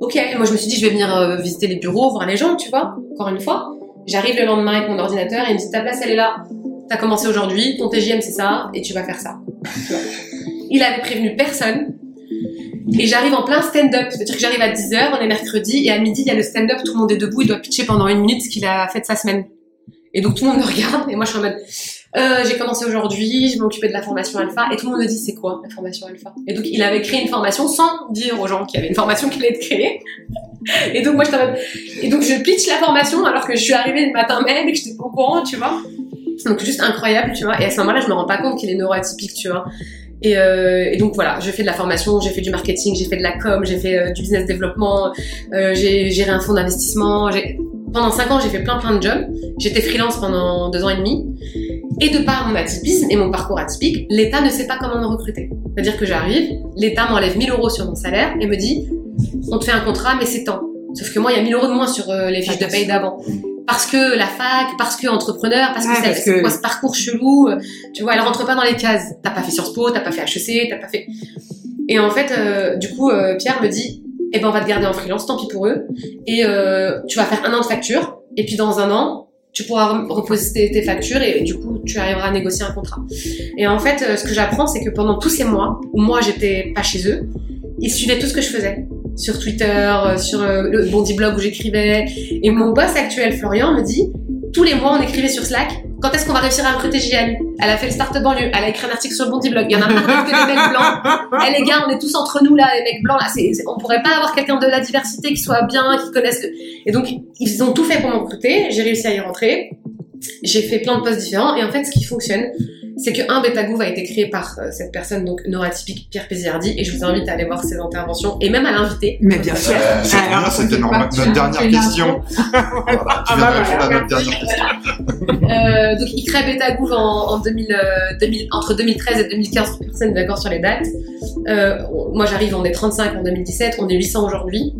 Ok, moi je me suis dit, je vais venir euh, visiter les bureaux, voir les gens, tu vois, encore une fois. J'arrive le lendemain avec mon ordinateur et il me dit, ta place elle est là, t'as commencé aujourd'hui, ton TGM c'est ça, et tu vas faire ça. Il avait prévenu personne. Et j'arrive en plein stand-up, c'est-à-dire que j'arrive à 10h, on est mercredi, et à midi, il y a le stand-up, tout le monde est debout, il doit pitcher pendant une minute ce qu'il a fait de sa semaine. Et donc tout le monde me regarde, et moi je suis en mode, euh, j'ai commencé aujourd'hui, je m'occupais de la formation alpha, et tout le monde me dit c'est quoi la formation alpha? Et donc il avait créé une formation sans dire aux gens qu'il y avait une formation qui allait être créée. Et donc moi je mode, et donc je pitch la formation alors que je suis arrivée le matin même et que j'étais pas au courant, tu vois. Donc juste incroyable, tu vois. Et à ce moment-là, je me rends pas compte qu'il est neuroatypique, tu vois. Et, euh, et donc voilà, j'ai fait de la formation, j'ai fait du marketing, j'ai fait de la com, j'ai fait euh, du business développement, euh, j'ai géré un fonds d'investissement. Pendant cinq ans, j'ai fait plein plein de jobs. J'étais freelance pendant deux ans et demi. Et de par mon atypisme et mon parcours atypique, l'État ne sait pas comment me recruter. C'est-à-dire que j'arrive, l'État m'enlève 1000 euros sur mon salaire et me dit, on te fait un contrat, mais c'est tant. Sauf que moi, il y a 1000 euros de moins sur les fiches de paye d'avant. Parce que la fac, parce que entrepreneur, parce que Ouais, c'est que- quoi ce parcours chelou, euh, tu vois, elle rentre pas dans les cases. T'as pas fait Sciences Po, t'as pas fait HEC, t'as pas fait... Et en fait, euh, du coup, euh, Pierre me dit, eh ben on va te garder en freelance, tant pis pour eux, et euh, tu vas faire un an de facture, et puis dans un an, tu pourras re- reposer tes, factures, et du coup, tu arriveras à négocier un contrat. Et en fait, ce que j'apprends, c'est que pendant tous ces mois, où moi j'étais pas chez eux, ils suivaient tout ce que je faisais. Sur Twitter, euh, sur euh, le Bondi Blog où j'écrivais. Et mon boss actuel, Florian, me dit, tous les mois, on écrivait sur Slack, quand est-ce qu'on va réussir à recruter JN Elle a fait le start banlieue, elle a écrit un article sur le Bondi Blog, il y en a marre que des mecs blancs. Eh les gars, on est tous entre nous là, les mecs blancs là, c'est, on pourrait pas avoir quelqu'un de la diversité qui soit bien, qui connaisse le... Et donc, ils ont tout fait pour me recruter, j'ai réussi à y rentrer, j'ai fait plein de postes différents, et en fait, ce qui fonctionne, c'est que un bêta Groove a été créé par euh, cette personne, donc neuroatypique Pierre Péziardi, et je vous invite à aller voir ses interventions, et même à l'inviter. Mais bien sûr. Euh, c'était. Notre dernière question. Voilà, tu viens de répondre voilà, à notre dernière question. Euh, donc, il crée Beta Groove en, en 2000, euh, 2000 entre 2013 et 2015, personne n'est d'accord sur les dates. Euh, moi, j'arrive, on est 35 en 2017, on est 800 aujourd'hui.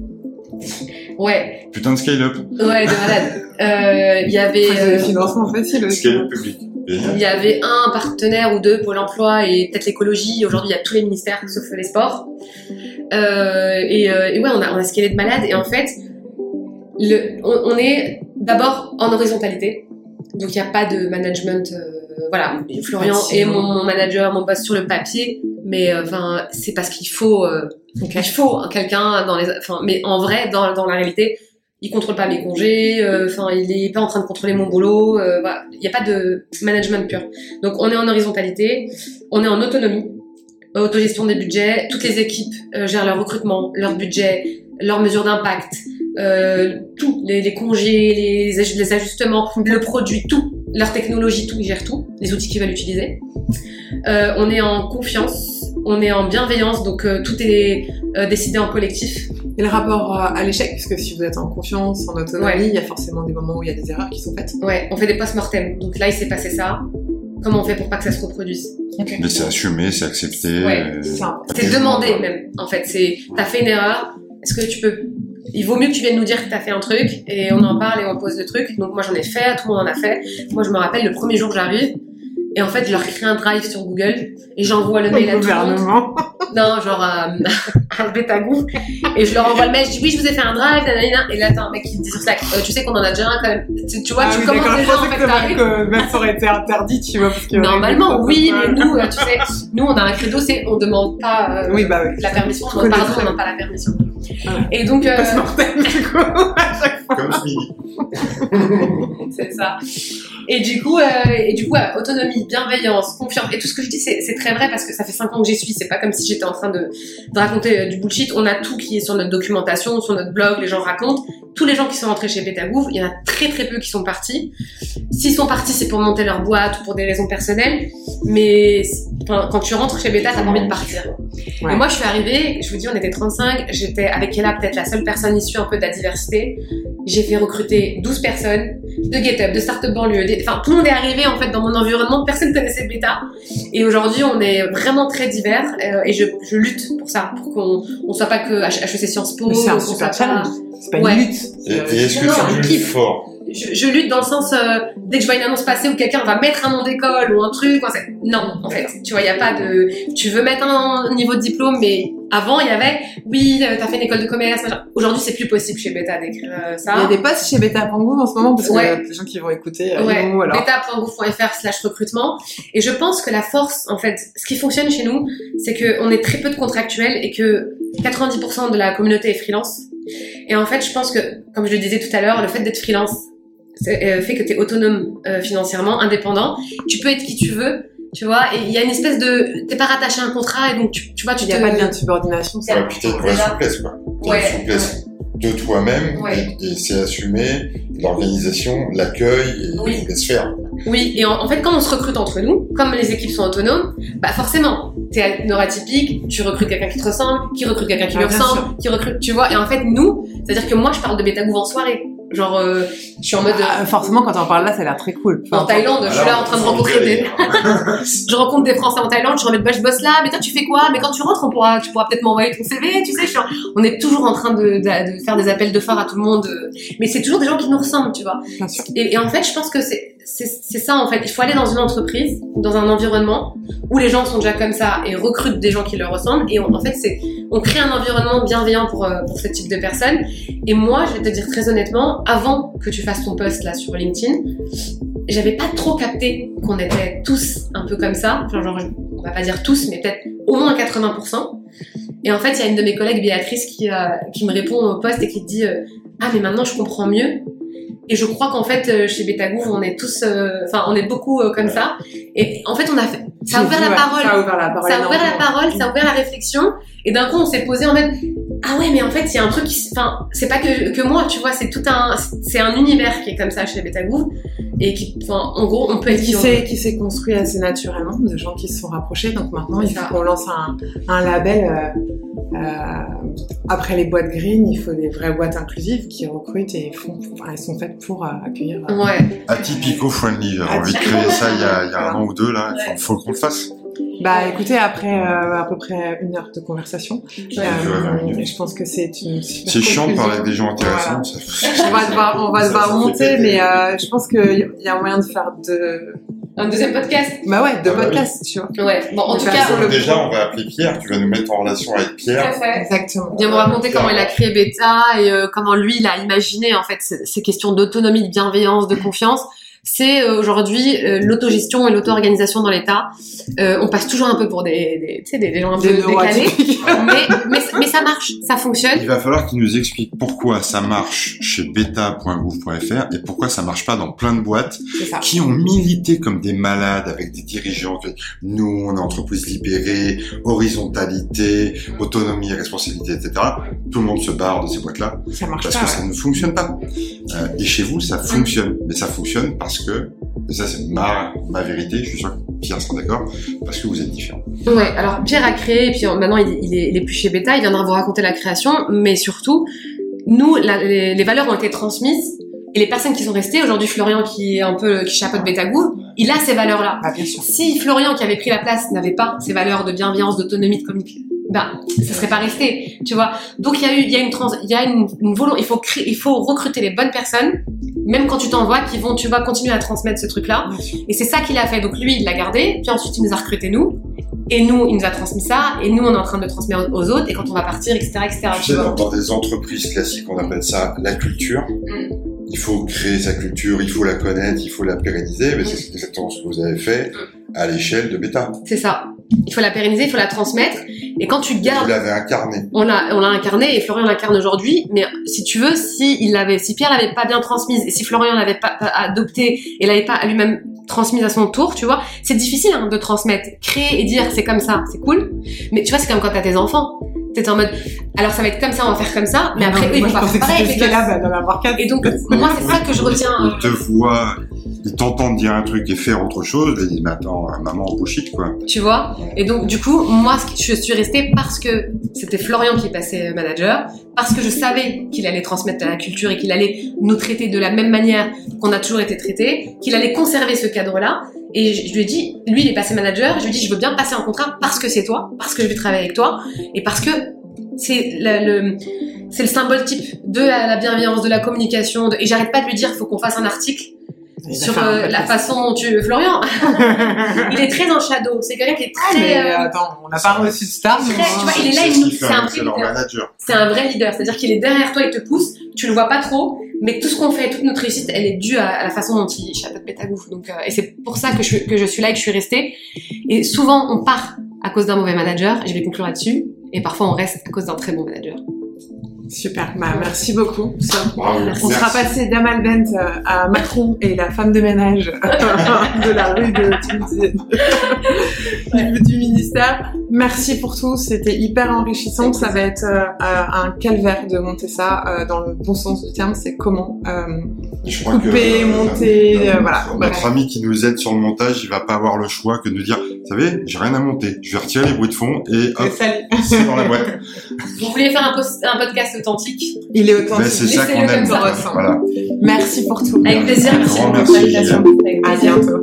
Ouais, Putain de scale-up. ouais, de malade. Euh, Il y avait, des euh, aussi. Scale-up public. Et- il y avait un partenaire ou deux, Pôle Emploi et peut-être l'écologie. Aujourd'hui, il y a tous les ministères sauf les sports. Euh, et, euh, et ouais, on a, on a scalé de malade. Et en fait, le, on, on est d'abord en horizontalité. Donc, il n'y a pas de management. euh, voilà, Florian est mon manager, mon boss sur le papier. Mais euh, enfin, c'est parce qu'il faut, euh, Ok. il faut quelqu'un dans les. Enfin, mais en vrai, dans, dans la réalité, il contrôle pas mes congés. euh, Enfin, il est pas en train de contrôler mon boulot. euh, voilà. Il n'y a pas de management pur. Donc, on est en horizontalité, on est en autonomie, autogestion des budgets. Toutes les équipes euh, gèrent leur recrutement, leur budget, leurs mesures d'impact, tout, les, les congés, les, les ajustements, le produit, tout, leur technologie, tout, ils gèrent tout, les outils qu'ils veulent utiliser. On est en confiance, on est en bienveillance, donc euh, tout est euh, décidé en collectif. Et le rapport euh, à l'échec, puisque si vous êtes en confiance, en autonomie, Ouais. il y a forcément des moments où il y a des erreurs qui sont faites. Ouais, on fait des post-mortem. Donc là, il s'est passé ça. Comment on fait pour pas que ça se reproduise Mais c'est assumé, c'est accepté. Ouais, C'est demandé même. En fait, c'est t'as fait une erreur. Est-ce que tu peux Il vaut mieux que tu viennes nous dire que t'as fait un truc et on en parle et on pose le truc. Donc moi j'en ai fait, tout le monde en a fait. Moi je me rappelle le premier jour j'arrive et en fait je leur crée un drive sur Google et j'envoie le mail à tout le monde. non, genre à, Gouv. Et je leur envoie le mail, je dis oui, je vous ai fait un drive, nanana. Et là, t'as un mec qui me dit sur Slack, euh, tu sais qu'on en a déjà un quand même. Tu, tu vois, Ah tu oui, commences déjà en fait, que que même ça aurait été interdit, tu vois. Parce que Normalement, oui, mais nous, euh, tu sais, nous, on a un credo, c'est on demande pas euh, Oui, bah oui. la permission, on demande pardon, on demande pas la permission. Et donc, euh, Post-mortem, du coup, à chaque fois. Comme c'est ça. Et du coup, euh, et du coup, autonomie, bienveillance, confiance, et tout ce que je dis, c'est très vrai parce que ça fait cinq ans que j'y suis. C'est pas comme si j'étais en train de, de raconter euh, du bullshit. On a tout qui est sur notre documentation, sur notre blog, les gens racontent. Tous les gens qui sont entrés chez Betagouv, il y en a très très peu qui sont partis. S'ils sont partis, c'est pour monter leur boîte ou pour des raisons personnelles. Mais quand tu rentres chez Beta, t'as pas envie de partir. Ouais. Et moi, je suis arrivée, je vous dis, on était 35. J'étais avec Ella, peut-être la seule personne issue un peu de la diversité. J'ai fait recruter 12 personnes de GetUp, de Startup Banlieue. des- Enfin, tout le monde est arrivé en fait dans mon environnement. Personne connaissait Beta. Et aujourd'hui, on est vraiment très divers. euh, et je, je lutte pour ça, pour qu'on on soit pas que HEC Sciences Po. C'est un super soit pas- challenge. C'est pas Ouais. une lutte. Et, et est-ce que fort je, je lutte dans le sens euh, dès que je vois une annonce passer où quelqu'un va mettre un nom d'école ou un truc, non, en fait, tu vois, il y a pas de, tu veux mettre un niveau de diplôme, mais avant il y avait, oui, euh, t'as fait une école de commerce. Aujourd'hui c'est plus possible chez Beta d'écrire euh, ça. Il y a des postes chez Beta en ce moment parce que Ouais. euh, les gens qui vont écouter, euh, Ouais, vont, alors. beta.gouv.fr slash recrutement. Et je pense que la force, en fait, ce qui fonctionne chez nous, c'est qu'on est très peu de contractuels et que 90% de la communauté est freelance. Et en fait, je pense que, comme je le disais tout à l'heure, le fait d'être freelance fait que tu es autonome euh, financièrement, indépendant. Tu peux être qui tu veux, tu vois. Et il y a une espèce de... T'es pas rattaché à un contrat et donc, tu, tu vois, tu Il n'y a te... pas de lien de subordination. ça. Ouais, puis t'as une vraie Déjà. souplesse, quoi. T'as Ouais, une souplesse de toi-même, Ouais. et, et c'est assumé, l'organisation, l'accueil, et Oui. on laisse faire. Oui, et en, en fait, quand on se recrute entre nous, comme les équipes sont autonomes, bah forcément, t'es neurotypique, tu recrutes quelqu'un qui te ressemble, qui recrute quelqu'un qui Ah, lui ressemble, qui recrute, tu vois. Et en fait, nous, c'est-à-dire que moi, je parle de Betagouv en soirée. Genre, euh, je suis en mode... Ah, forcément, quand on parle là, ça a l'air très cool. en Thaïlande, je suis là en train de rencontrer des... hein. je rencontre des Français en Thaïlande, je remets bah, je bosse là, mais toi tu fais quoi? Mais quand tu rentres, on pourra, tu pourras peut-être m'envoyer ton CV, tu sais. je suis en- On est toujours en train de, de, de faire des appels de phare à tout le monde, euh, mais c'est toujours des gens qui nous ressemblent, tu vois. Bien sûr. Et, et en fait, je pense que c'est c'est ça en fait. Il faut aller dans une entreprise, dans un environnement où les gens sont déjà comme ça et recrutent des gens qui leur ressemblent. Et en fait, c'est on crée un environnement bienveillant pour euh, pour ce type de personnes. Et moi, je vais te dire très honnêtement, avant que tu fasses ton post là sur LinkedIn, j'avais pas trop capté qu'on était tous un peu comme ça. Enfin, genre, on va pas dire tous, mais peut-être au moins 80%. Et en fait, il y a une de mes collègues, Béatrice, qui, euh, me répond au post et qui dit euh, Ah, mais maintenant je comprends mieux. Et je crois qu'en fait, euh, chez Betagouv, on est tous, euh, enfin, on est beaucoup euh, comme ça. Et en fait, on a fait, ça a ouvert la parole. Ça a ouvert la parole. Ça a ouvert la parole, ça a ouvert la réflexion. Et d'un coup, on s'est posé en mode, ah ouais, mais en fait, il y a un truc qui, enfin, c'est pas que, que moi, tu vois, c'est tout un, c'est un univers qui est comme ça chez Betagouv. Et qui, enfin, en gros, on peut être qui qui on s'est qui s'est construit assez naturellement de gens qui se sont rapprochés donc maintenant il faut qu'on lance un, un label euh, euh, après les boîtes green il faut des vraies boîtes inclusives qui recrutent et font enfin, elles sont faites pour euh, accueillir Ouais. Atypico-friendly. J'avais envie de créer ça il y a, il y a un an ou deux, là. Il faut, faut qu'on le fasse. Bah écoutez après euh, à peu près une heure de conversation Ouais. euh, je pense que c'est une super C'est chiant de parler avec des gens intéressants. on va devoir on va devoir monter mais euh, je pense qu'il y a moyen de faire de Un deuxième podcast? bah ouais de Ah bah oui. podcasts tu vois Ouais. Bon, en tout cas, Déjà, on va appeler Pierre. Tu vas nous mettre en relation avec tout à Pierre. fait. exactement Viens me raconter comment il a créé Beta et euh, comment lui il a imaginé en fait ces questions d'autonomie, de bienveillance, de confiance. C'est euh, aujourd'hui euh, l'autogestion et l'auto-organisation dans l'État. Euh, on passe toujours un peu pour des, des, tu sais, des, des gens un peu décalés, mais, mais, mais ça marche, ça fonctionne. Il va falloir qu'il nous explique pourquoi ça marche chez beta.gouv.fr et pourquoi ça marche pas dans plein de boîtes qui ont milité comme des malades avec des dirigeants. qui- Nous, on est entreprise libérée, horizontalité, autonomie, responsabilité, etc. Tout le monde se barre de ces boîtes-là parce pas que ça ne fonctionne pas. Euh, et chez vous, ça fonctionne, mais ça fonctionne parce que, et ça c'est ma, ma vérité, je suis sûr que Pierre sera d'accord, parce que vous êtes différents. Ouais, alors Pierre a créé, et puis euh, maintenant il, il, est, il est plus chez Beta, il viendra vous raconter la création, mais surtout, nous, la- les, les valeurs ont été transmises, et les personnes qui sont restées, aujourd'hui Florian qui est un peu, qui chapeaute Beta Gouv, il a ces valeurs-là. bah bien sûr Si Florian qui avait pris la place n'avait pas ces valeurs de bienveillance, d'autonomie, de communication, ben, ça serait pas resté, tu vois. Donc il y a eu, il y a une trans, il y a une, une volonté, il faut créer, il faut recruter les bonnes personnes, même quand tu t'envoies, qui vont, tu vois, continuer à transmettre ce truc-là. Et c'est ça qu'il a fait. Donc lui, il l'a gardé, puis ensuite il nous a recruté nous. Et nous, il nous a transmis ça, et nous, on est en train de le transmettre aux autres, et quand on va partir, etc., etc. Tu sais, dans, dans des entreprises classiques, on appelle ça la culture. Mm. Il faut créer sa culture, il faut la connaître, il faut la pérenniser, mais Mm. c'est exactement ce que vous avez fait à l'échelle de Beta. C'est ça. Il faut la pérenniser, il faut la transmettre, et quand tu Vous gardes l'avez incarné. on l'a on l'a incarné et Florian l'incarne aujourd'hui. Mais si tu veux si il l'avait si Pierre l'avait pas bien transmise et si Florian l'avait pas, pas adopté et l'avait pas lui-même transmise à son tour tu vois c'est difficile hein, de transmettre. Créer et dire c'est comme ça c'est cool. Mais tu vois c'est comme quand t'as tes enfants. T'es en mode alors ça va être comme ça on va faire comme ça mais après eux ils moi, vont je pas faire que pareil bah, d'en avoir quatre. et donc moi c'est ça que je retiens euh, Ils te voient, ils t'entendent dire un truc et faire autre chose, et ils disent, mais attends, maman, bullshit, quoi. tu vois? Et donc, du coup, moi, je suis restée parce que c'était Florian qui passait manager, parce que je savais qu'il allait transmettre la culture et qu'il allait nous traiter de la même manière qu'on a toujours été traités, qu'il allait conserver ce cadre-là. Et je lui ai dit, lui, il est passé manager, je lui ai dit, je veux bien passer un contrat parce que c'est toi, parce que je vais travailler avec toi, et parce que c'est le, symbole type de la, la bienveillance, de la communication, et j'arrête pas de lui dire, faut qu'on fasse un article sur euh, la façon dont tu... Florian, il est très en shadow, c'est quelqu'un qui est Ah, très... mais euh, attends, on n'a pas reçu de star. Très- mais tu vois, il est là, C'est il c'est un c'est leur leader. manager. c'est un vrai leader, c'est-à-dire qu'il est derrière toi, il te pousse, tu le vois pas trop, mais tout ce qu'on fait, toute notre réussite, elle est due à, à la façon dont il chapeaute Pétagouf. Donc, euh, et c'est pour ça que je, suis- que je suis là et que je suis restée. Et souvent, on part à cause d'un mauvais manager, et je vais conclure là-dessus, et parfois on reste à cause d'un très bon manager. Super, bah, merci beaucoup. Ça, Bravo. Merci. On Merci. sera passé d'Amal Bent euh, à Macron et la femme de ménage de la rue de du, du ministère. Merci pour tout, c'était hyper enrichissant. Ça va être euh, un calvaire de monter ça euh, dans le bon sens du terme. C'est comment euh, Je crois couper, que, monter, notre- euh, voilà. Notre ami qui nous aide sur le montage, il va pas avoir le choix que de nous dire, vous savez, j'ai rien à monter, je vais retirer les bruits de fond et hop, Salut. c'est dans la boîte. Vous voulez faire un, podcast authentique? Il est authentique. Ben, c'est ça qu'on aime. Ça. Voilà. Merci pour tout. Avec plaisir. Merci pour l'invitation. À bientôt.